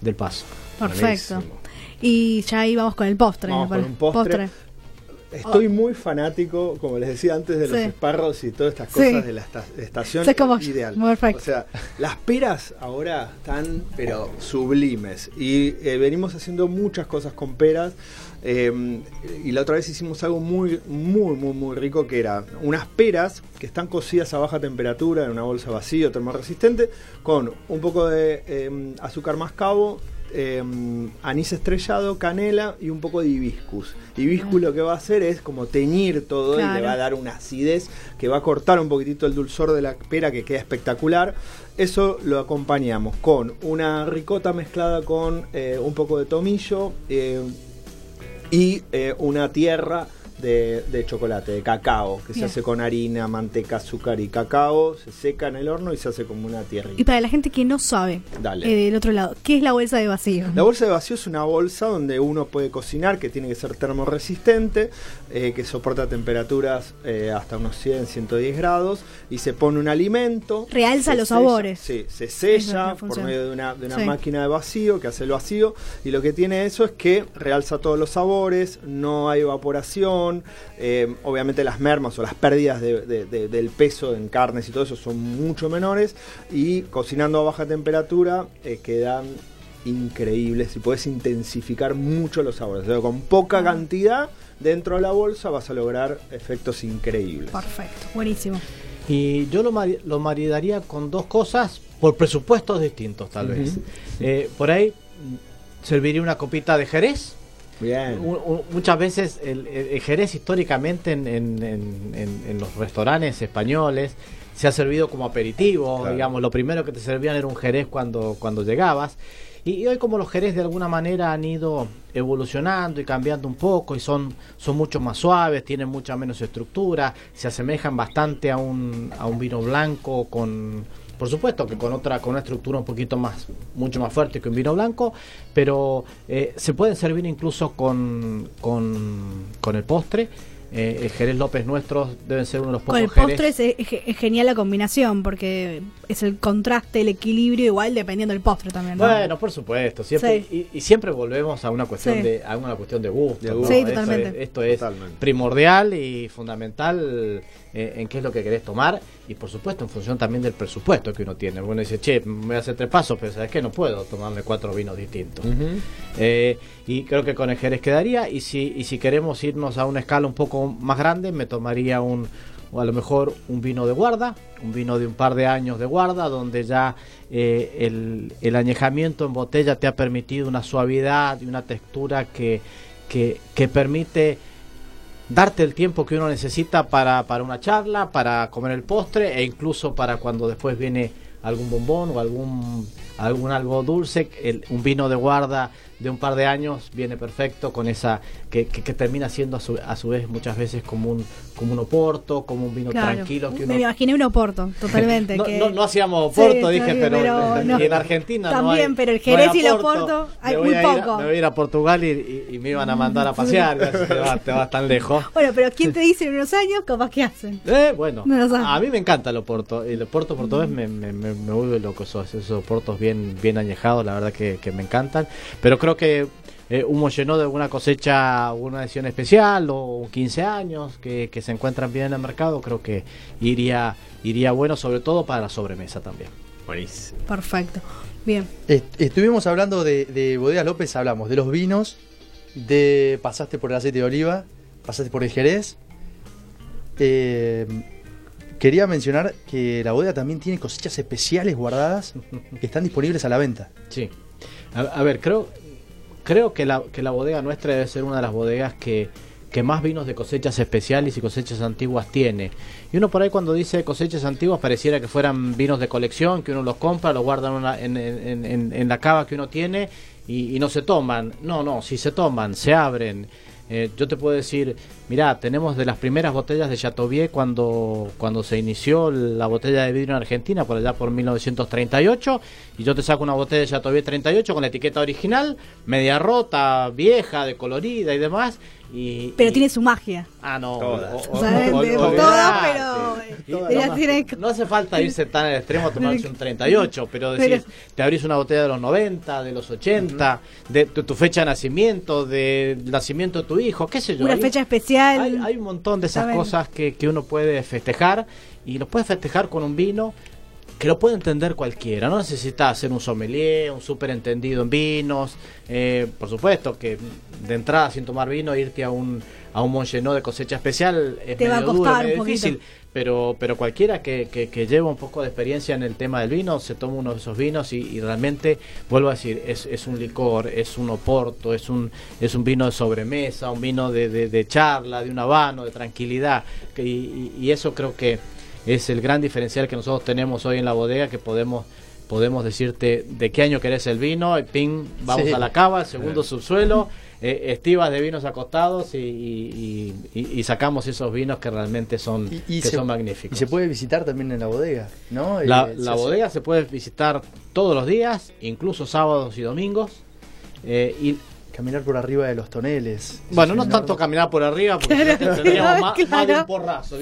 del paso. Perfecto. Buenísimo. Y ya ahí vamos con el postre. Vamos me con postre. Estoy muy fanático, como les decía antes, de los Sí. espárragos y todas estas Sí. cosas de la esta- estación Sí, como- ideal. perfecto. O sea, las peras ahora están, pero sublimes. Y eh, venimos haciendo muchas cosas con peras. Eh, y la otra vez hicimos algo muy, muy, muy, muy rico que era unas peras que están cocidas a baja temperatura en una bolsa vacía, termorresistente, con un poco de eh, azúcar mascabo, eh, anís estrellado, canela y un poco de hibiscus. Hibiscus lo que va a hacer es como teñir todo y le va a dar una acidez que va a cortar un poquitito el dulzor de la pera que queda espectacular. Eso lo acompañamos con una ricota mezclada con eh, un poco de tomillo eh, y eh, una tierra de, de chocolate, de cacao, que se hace con harina, manteca, azúcar y cacao, se seca en el horno y se hace como una tierrita. Y para la gente que no sabe, Dale. eh, del otro lado, ¿qué es la bolsa de vacío? La bolsa de vacío es una bolsa donde uno puede cocinar, que tiene que ser termorresistente, eh, que soporta temperaturas eh, hasta unos 100, 110 grados, y se pone un alimento. Realza los sella- sabores. Sí, se sella la por medio de una, de una Sí. máquina de vacío que hace el vacío, y lo que tiene eso es que realza todos los sabores, no hay evaporación, eh, obviamente las mermas o las pérdidas de- de- de- del peso en carnes y todo eso son mucho menores, y cocinando a baja temperatura eh, quedan increíbles y puedes intensificar mucho los sabores. O sea, con poca cantidad dentro de la bolsa vas a lograr efectos increíbles. Perfecto, buenísimo. Y yo lo, mari- lo maridaría con dos cosas por presupuestos distintos, tal vez. Eh, por ahí mm, serviría una copita de Jerez. Bien. Un- muchas veces el, Jerez históricamente en, en- en- los restaurantes españoles se ha servido como aperitivo, Claro. digamos, lo primero que te servían era un Jerez cuando, cuando llegabas. Y, y hoy como los Jerez de alguna manera han ido evolucionando y cambiando un poco y son, son mucho más suaves, tienen mucha menos estructura, se asemejan bastante a un, a un vino blanco con, por supuesto que con otra, con una estructura un poquito más, mucho más fuerte que un vino blanco, pero eh, se pueden servir incluso con, con, con el postre. Eh, el Jerez López nuestros deben ser uno de los Con pocos el Jerez. postre es, es- es genial la combinación, porque es el contraste, el equilibrio, igual dependiendo del postre también. ¿no? Bueno, por supuesto, siempre Sí. y, y siempre volvemos a una cuestión Sí. de a una cuestión de gusto. De ¿no? gusto. Sí, Esto totalmente. es- Esto es, Totalmente. primordial y fundamental eh, en qué es lo que querés tomar y por supuesto en función también del presupuesto que uno tiene. Uno dice, che, me voy a hacer tres pasos, pero sabes que no puedo tomarme cuatro vinos distintos. Eh, y creo que con el Jerez quedaría. Y si, y si queremos irnos a una escala un poco más grande, me tomaría un, o a lo mejor un vino de guarda, un vino de un par de años de guarda, donde ya eh, el, el añejamiento en botella te ha permitido una suavidad y una textura que, que, que permite darte el tiempo que uno necesita para, para una charla, para comer el postre e incluso para cuando después viene algún bombón o algún algún algo dulce, el- un vino de guarda de un par de años viene perfecto con esa que, que, que termina siendo a su, a su vez muchas veces como un como un oporto, como un vino Claro. tranquilo que uno Me imaginé un oporto, totalmente. no, que- no, no hacíamos Sí, Oporto, está dije, bien, pero, pero no. en Argentina no También, hay- pero el no Jerez y el Oporto hay muy a- poco. me voy a ir a Portugal y, y- y me iban a mandar a pasear, te vas, te vas tan lejos. Bueno, pero ¿quién te dice en unos años capaz que hacen? Eh, bueno, No a mí me encanta el Oporto. El Oporto portugués me, me, me, me vuelve loco. Esos, esos Oportos bien, bien añejados, la verdad que, que me encantan. Pero creo que eh, un Moyenó de alguna cosecha, una edición especial o un 15 años que, que se encuentran bien en el mercado, creo que iría, iría bueno, sobre todo para la sobremesa también. Buenísimo. Perfecto. Bien. Est- Estuvimos hablando de, de Bodega López, hablamos de los vinos, de pasaste por el aceite de oliva, pasaste por el Jerez. Eh, quería mencionar que la bodega también tiene cosechas especiales guardadas que están disponibles a la venta. Sí. A, a ver, creo, creo que, la, que la bodega nuestra debe ser una de las bodegas que, que más vinos de cosechas especiales y cosechas antiguas tiene. Y uno por ahí cuando dice cosechas antiguas pareciera que fueran vinos de colección, que uno los compra, los guarda en, una- en, en- en- en la cava que uno tiene y no se toman. No, no, si se toman, se abren. Eh, yo te puedo decir, mirá, tenemos de las primeras botellas de Chateauvieux cuando, cuando se inició la botella de vidrio en Argentina, por allá por 1938, y yo te saco una botella de Chateauvieux 38 con la etiqueta original, media rota, vieja, decolorida y demás. Y, Pero y- tiene su magia. Ah, no. Todas. o- o- O sea, o- de- olvidate. todas, pero- Y- Todas. no, Ella tiene- no hace falta irse tan al extremo, tomarse un 38, pero Pero- decís, te abrís una botella de los 90, de los 80, de, de tu fecha de nacimiento, del nacimiento de tu hijo, qué sé yo. Una Hay- fecha especial. hay, hay un montón de esas cosas que, que uno puede festejar y los puede festejar con un vino que lo puede entender cualquiera. No necesitas ser un sommelier, un súper entendido en vinos. Eh, por supuesto que de entrada, sin tomar vino, irte a un, a un Mongenot de cosecha especial es Te va a medio duro, costar medio un poquito. difícil. Pero, pero cualquiera que, que, que lleva un poco de experiencia en el tema del vino se toma uno de esos vinos y, y realmente, vuelvo a decir, es, es un licor, es un oporto, es un, es un vino de sobremesa, un vino de, de, de charla, de un habano, de tranquilidad. Que- y, y- y eso creo que es el gran diferencial que nosotros tenemos hoy en la bodega, que podemos podemos decirte de qué año querés el vino, y ping, vamos Sí. a la cava, segundo subsuelo, eh, estivas de vinos acostados y, y- y- y sacamos esos vinos que realmente son, Y, y que se, son y magníficos. se puede visitar también en la bodega, ¿no? La, Eh, la se- bodega se puede visitar todos los días, incluso sábados y domingos. eh, y Caminar por arriba de los toneles. bueno, no Sí, tanto caminar por arriba, porque Claro, tendríamos más, más de un porrazo.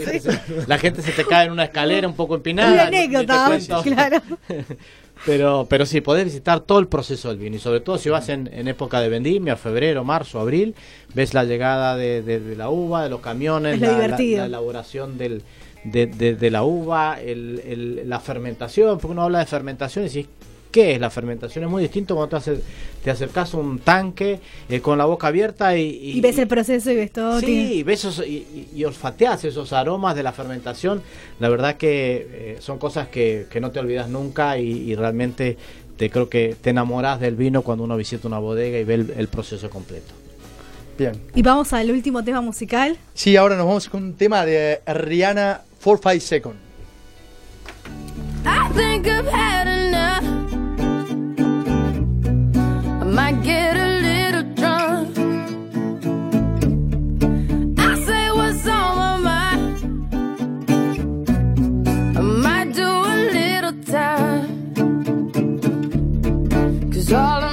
La gente se te cae en una escalera un poco empinada. Una anécdota, claro. Pero, pero sí, podés visitar todo el proceso del vino y sobre todo si vas en, en época de vendimia, febrero, marzo, abril, ves la llegada de, de- de la uva, de los camiones, la, la- divertido. la elaboración del, de, de- la uva, el- el- la fermentación, porque uno habla de fermentación y decís, ¿qué es la fermentación? Es muy distinto cuando te, acer- te acercas a un tanque eh, con la boca abierta y, Y ves el proceso y ves todo. Sí, y ves esos- y, y- y olfateas esos aromas de la fermentación. La verdad que eh, son cosas que, que no te olvidas nunca y, y realmente te creo que te enamoras del vino cuando uno visita una bodega y ve el, el proceso completo. Bien. Y vamos al último tema musical. Sí, ahora nos vamos con un tema de Rihanna 4-5 Second. I think I've had might get a little drunk. I say what's on my mind. I might do a little time. Cause all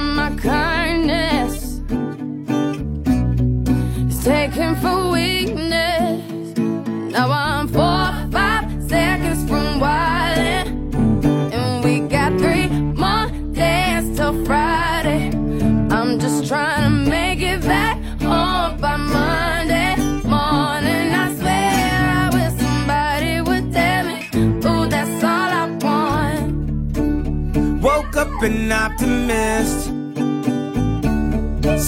an optimist.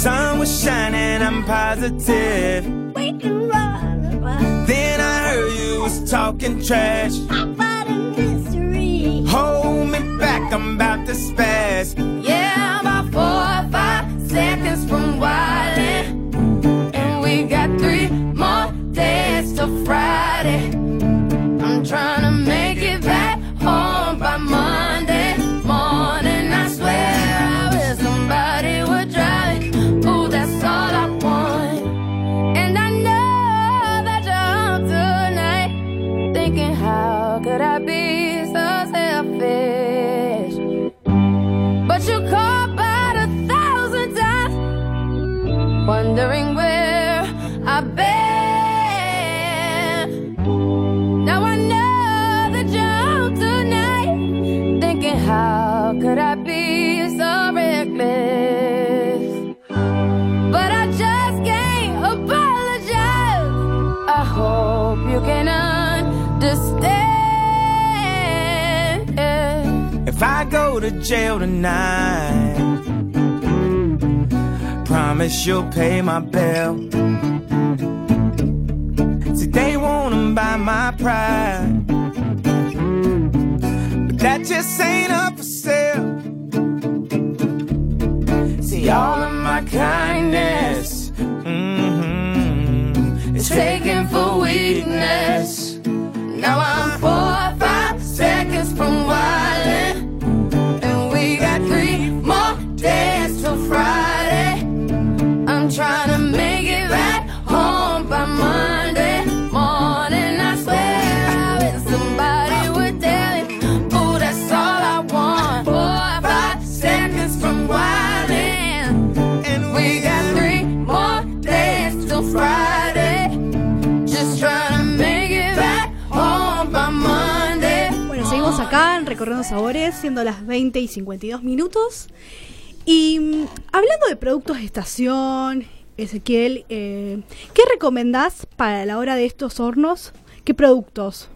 Sun was shining, I'm positive. We can run, run. Then I heard you was talking trash. About a mystery. Hold me back, I'm about jail tonight, promise you'll pay my bill. See, they wanna buy my pride, but that just ain't up for sale. See, all of my kindness mhm, is taken for weakness. Now I'm Recorriendo Sabores, siendo las 20 y 52 minutos. Y mm, hablando de productos de estación, Ezequiel, eh, ¿qué recomendás para la hora de estos hornos? ¿Qué productos?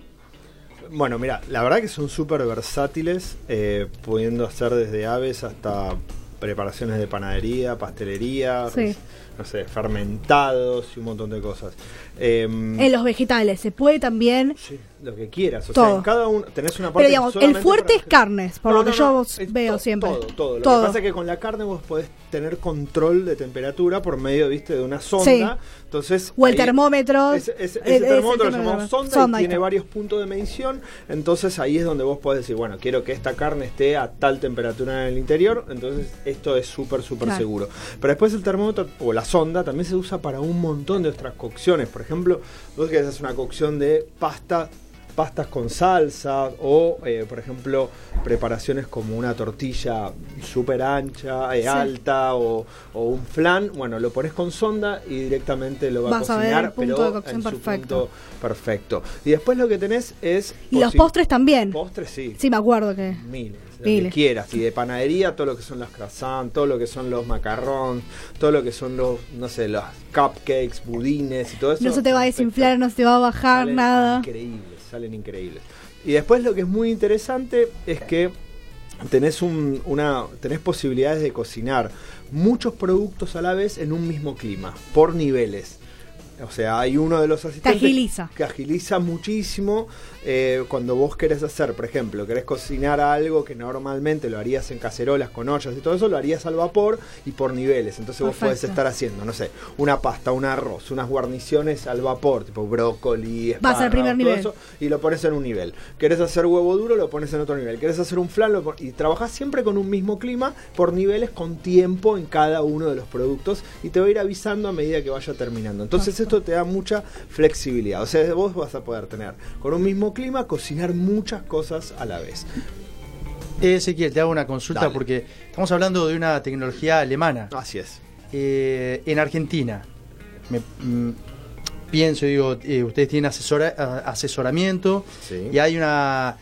Bueno, mira, la verdad que son súper versátiles, eh, pudiendo hacer desde aves hasta preparaciones de panadería, pastelería, Sí. no sé, fermentados y un montón de cosas. Em, En los vegetales se puede también. sí, lo que quieras, o Todo. sea, en cada uno tenés una parte Pero digamos, el fuerte es carnes, por No, lo que no, yo veo to- siempre. Todo, todo. Lo que pasa es que con la carne vos podés tener control de temperatura por medio, viste, de una sonda. Entonces, O el termómetro. Ese, El- termómetro lo llamamos sonda, Sonda, y tiene varios puntos de medición. Entonces ahí es donde vos podés decir, bueno, quiero que esta carne esté a tal temperatura en el interior. Entonces esto es súper, súper Claro. seguro. Pero después el termómetro o la sonda también se usa para un montón de otras cocciones. Por ejemplo, vos querés hacer una cocción de pasta pastas con salsa o, eh, por ejemplo, preparaciones como una tortilla súper ancha, eh, Sí. alta o, o un flan. Bueno, lo pones con sonda y directamente lo va Vas a a cocinar, punto pero de cocción en su perfecto. punto perfecto. Y después lo que tenés es... Y los postres también. Postres, sí. Sí, me acuerdo que. Miles, lo que quieras. Y de panadería, todo lo que son los croissants, todo lo que son los macarrón, todo lo que son los, no sé, los cupcakes, budines y todo eso. No se te va a desinflar, no se te va a bajar nada. Increíbles, salen increíbles. Y después lo que es muy interesante es que tenés, un, una, tenés posibilidades de cocinar muchos productos a la vez en un mismo clima, por niveles. O sea, hay uno de los asistentes agiliza. que agiliza muchísimo eh, cuando vos querés hacer, por ejemplo, querés cocinar algo que normalmente lo harías en cacerolas con ollas y todo eso, lo harías al vapor y por niveles. Entonces vos podés estar haciendo, no sé, una pasta, un arroz, unas guarniciones al vapor, tipo brócoli, Vas al primer nivel. eso, y lo pones en un nivel. Querés hacer huevo duro, lo pones en otro nivel. Querés hacer un flan, lo y trabajás siempre con un mismo clima por niveles con tiempo en cada uno de los productos y te va a ir avisando a medida que vaya terminando. Entonces esto te da mucha flexibilidad. O sea, vos vas a poder tener con un mismo clima cocinar muchas cosas a la vez. Ezequiel, te hago una consulta Dale. porque estamos hablando de una tecnología alemana. Así es. Eh, en Argentina, me- mm, pienso, digo, eh, ustedes tienen asesora- asesoramiento Sí. y hay una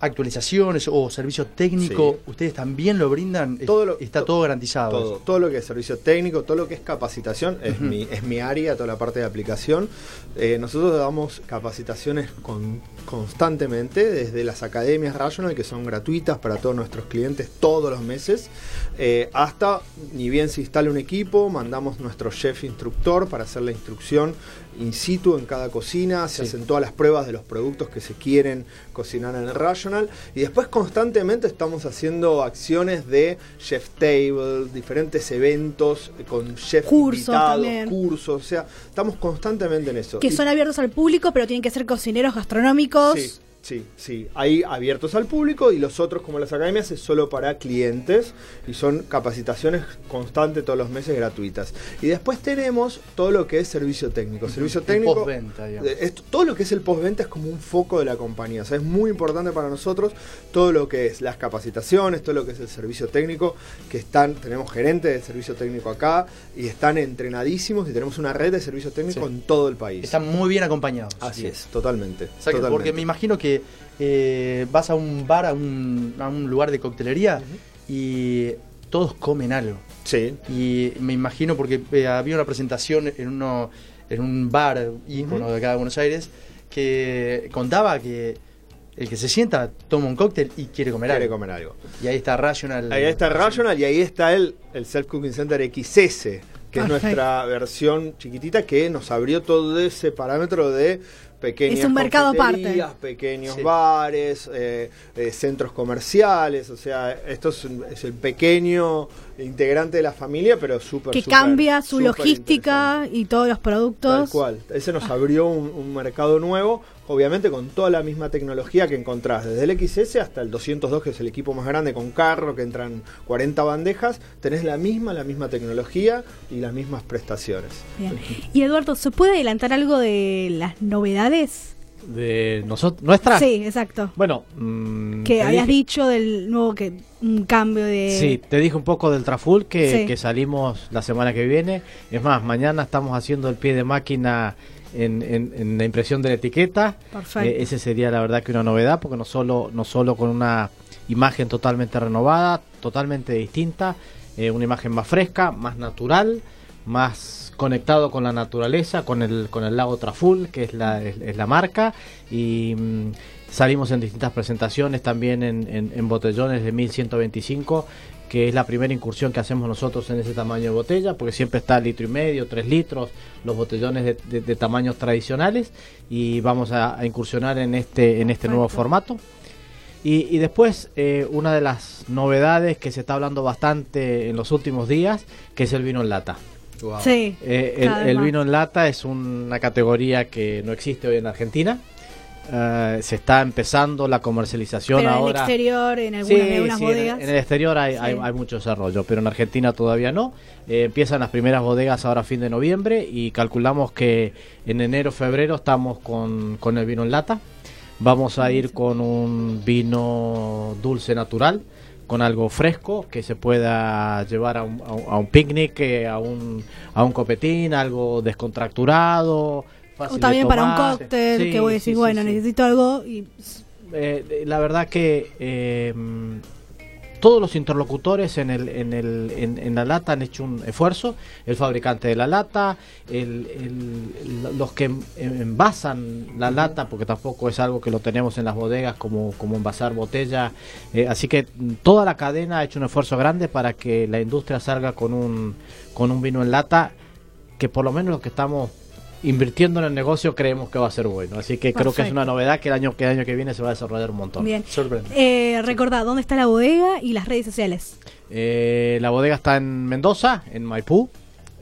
actualizaciones o servicio técnico, ustedes también lo brindan, Es- Todo lo- está to- todo garantizado. Todo, todo lo que es servicio técnico, todo lo que es capacitación, es, mi, es mi área, toda la parte de aplicación. Eh, nosotros damos capacitaciones con- constantemente desde las academias Rational, que son gratuitas para todos nuestros clientes todos los meses, eh, hasta ni bien se instala un equipo, mandamos nuestro chef instructor para hacer la instrucción in situ en cada cocina, se Sí. hacen todas las pruebas de los productos que se quieren cocinar en el Rational y después constantemente estamos haciendo acciones de chef table, diferentes eventos con chef Cursos invitados, también. cursos, o sea, estamos constantemente en eso. Que Y- son abiertos al público, pero tienen que ser cocineros gastronómicos. Sí, sí, sí. Hay abiertos al público y los otros, como las academias, es solo para clientes y son capacitaciones constantes todos los meses gratuitas. Y después tenemos todo lo que es servicio técnico. Servicio técnico. postventa, digamos. esto- todo lo que es el postventa es como un foco de la compañía. O sea, es muy importante para nosotros todo lo que es las capacitaciones, todo lo que es el servicio técnico, que están, tenemos gerentes de servicio técnico acá y están entrenadísimos y tenemos una red de servicio técnico Sí. en todo el país. Están muy bien acompañados. Así Sí. es, totalmente. O sea, totalmente. porque me imagino que eh, vas a un bar, a un, a un lugar de coctelería y todos comen algo. Sí. Y me imagino porque eh, había una presentación en uno en un bar ícono de acá de Buenos Aires que contaba que el que se sienta toma un cóctel y quiere comer Quiere algo. comer algo. Y ahí está Rational. Ahí está Rational y ahí está el, el Self Cooking Center XS, que es nuestra versión chiquitita que nos abrió todo ese parámetro de pequeñas Es un mercado aparte. pequeños Sí. bares, eh, eh, centros comerciales, o sea, esto es, un- es el pequeño integrante de la familia, pero súper que cambia su logística y todos los Tal productos. cual. Ese nos abrió un, un mercado nuevo, obviamente con toda la misma tecnología que encontrás, desde el XS hasta el 202, que es el equipo más grande con carro, que entran 40 bandejas, tenés la misma, la misma tecnología y las mismas prestaciones. Bien. Y Eduardo, ¿se puede adelantar algo de las novedades? De nosotros, nuestra. Sí, exacto. Bueno, mm, Que habías dije- dicho del nuevo que un cambio de Sí, te dije un poco del Traful que, Sí. que salimos la semana que viene. Es más, mañana estamos haciendo el pie de máquina en, en- en la impresión de la etiqueta. Eh, ese sería la verdad que una novedad, porque no solo, no solo con una imagen totalmente renovada, totalmente distinta, eh, una imagen más fresca, más natural, más conectado con la naturaleza, con el, con el lago Traful, que es la, es, es la marca, y mm, salimos en distintas presentaciones, también en, en- en botellones de 1125, que es la primera incursión que hacemos nosotros en ese tamaño de botella, porque siempre está litro y medio, tres litros, los botellones de, de- de tamaños tradicionales, y vamos a, a incursionar en este, en este nuevo formato. Y, y después, eh, una de las novedades que se está hablando bastante en los últimos días, que es el vino en lata. Sí. Eh, el, vino en lata es una categoría que no existe hoy en Argentina. Eh, se está empezando la comercialización Pero en el ahora. exterior, en algunas, Sí, sí, bodegas. En, el exterior hay, hay- Sí. hay mucho desarrollo, pero en Argentina todavía no. Eh, empiezan las primeras bodegas ahora a fin de noviembre y calculamos que en enero, febrero estamos con, con el vino en lata. Vamos a ir con un vino dulce natural, con algo fresco que se pueda llevar a un, a un- a un picnic, eh, a un, a un copetín, algo descontracturado. Fácil O de también para un cóctel, Sí, que voy a decir, sí, bueno, necesito algo y Eh, la verdad que eh, todos los interlocutores en, el, en, el, en, en la lata han hecho un esfuerzo. El fabricante de la lata, el, el- los que en- envasan la lata, porque tampoco es algo que lo tenemos en las bodegas como, como envasar botella. Eh, así que toda la cadena ha hecho un esfuerzo grande para que la industria salga con un, con un vino en lata que por lo menos los que estamos invirtiendo en el negocio creemos que va a ser bueno. Así que creo que es una novedad que el año que el año que viene se va a desarrollar un montón. bien. Sorprende. Eh, recordad, ¿dónde está la bodega y las redes sociales? Eh, la bodega está en Mendoza, en Maipú.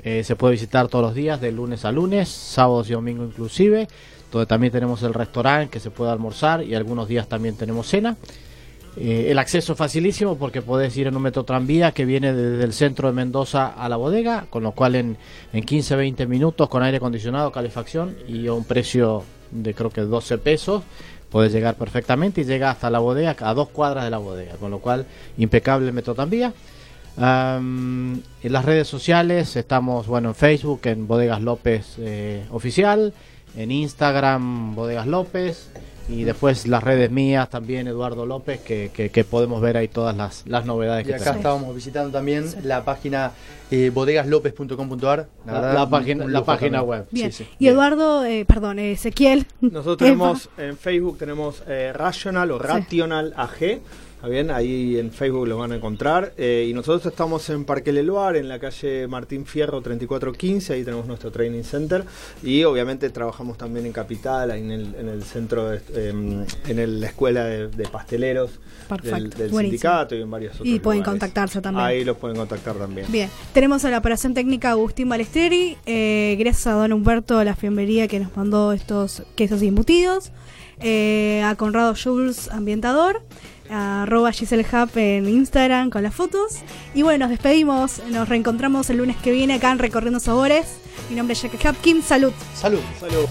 Eh, se puede visitar todos los días, de lunes a lunes, sábados y domingo inclusive. Donde también tenemos el restaurante que se puede almorzar y algunos días también tenemos cena. Eh, el acceso es facilísimo porque podés ir en un metro tranvía que viene desde el centro de Mendoza a la bodega, con lo cual en, en 15-20 minutos con aire acondicionado, calefacción y a un precio de creo que 12 pesos, podés llegar perfectamente y llega hasta la bodega, a dos cuadras de la bodega, con lo cual impecable el metro tranvía. En las redes sociales estamos bueno en Facebook en Bodegas López eh, oficial, en Instagram Bodegas López y después las redes mías también Eduardo López que, que- que podemos ver ahí todas las, las novedades Y que acá tenemos. estábamos visitando también la página eh, bodegaslopez.com.ar. La- la página- la página también. web. Bien. Sí, sí. Y Eduardo, eh, perdón, eh, Ezequiel. Nosotros tenemos en Facebook tenemos eh, Rational o Rational AG. ¿Está bien? Ahí en Facebook lo van a encontrar. Eh, y nosotros estamos en Parque Leluar, en la calle Martín Fierro 3415. Ahí tenemos nuestro training center. Y obviamente trabajamos también en Capital, ahí en el, en el centro, de, eh, en la escuela de, de pasteleros del, del sindicato y en varios otros Y pueden lugares. contactarse también. Ahí los pueden contactar también. Bien, tenemos a la operación técnica Agustín Balesteri, eh, gracias a don Humberto la fiambrería que nos mandó estos quesos y embutidos, eh, a Conrado Jules Ambientador, arroba Giselle Hub en Instagram con las fotos. Y bueno, nos despedimos, nos reencontramos el lunes que viene acá en Recorriendo Sabores. Mi nombre es Jackie Hopkins, salud. Salud. Salud.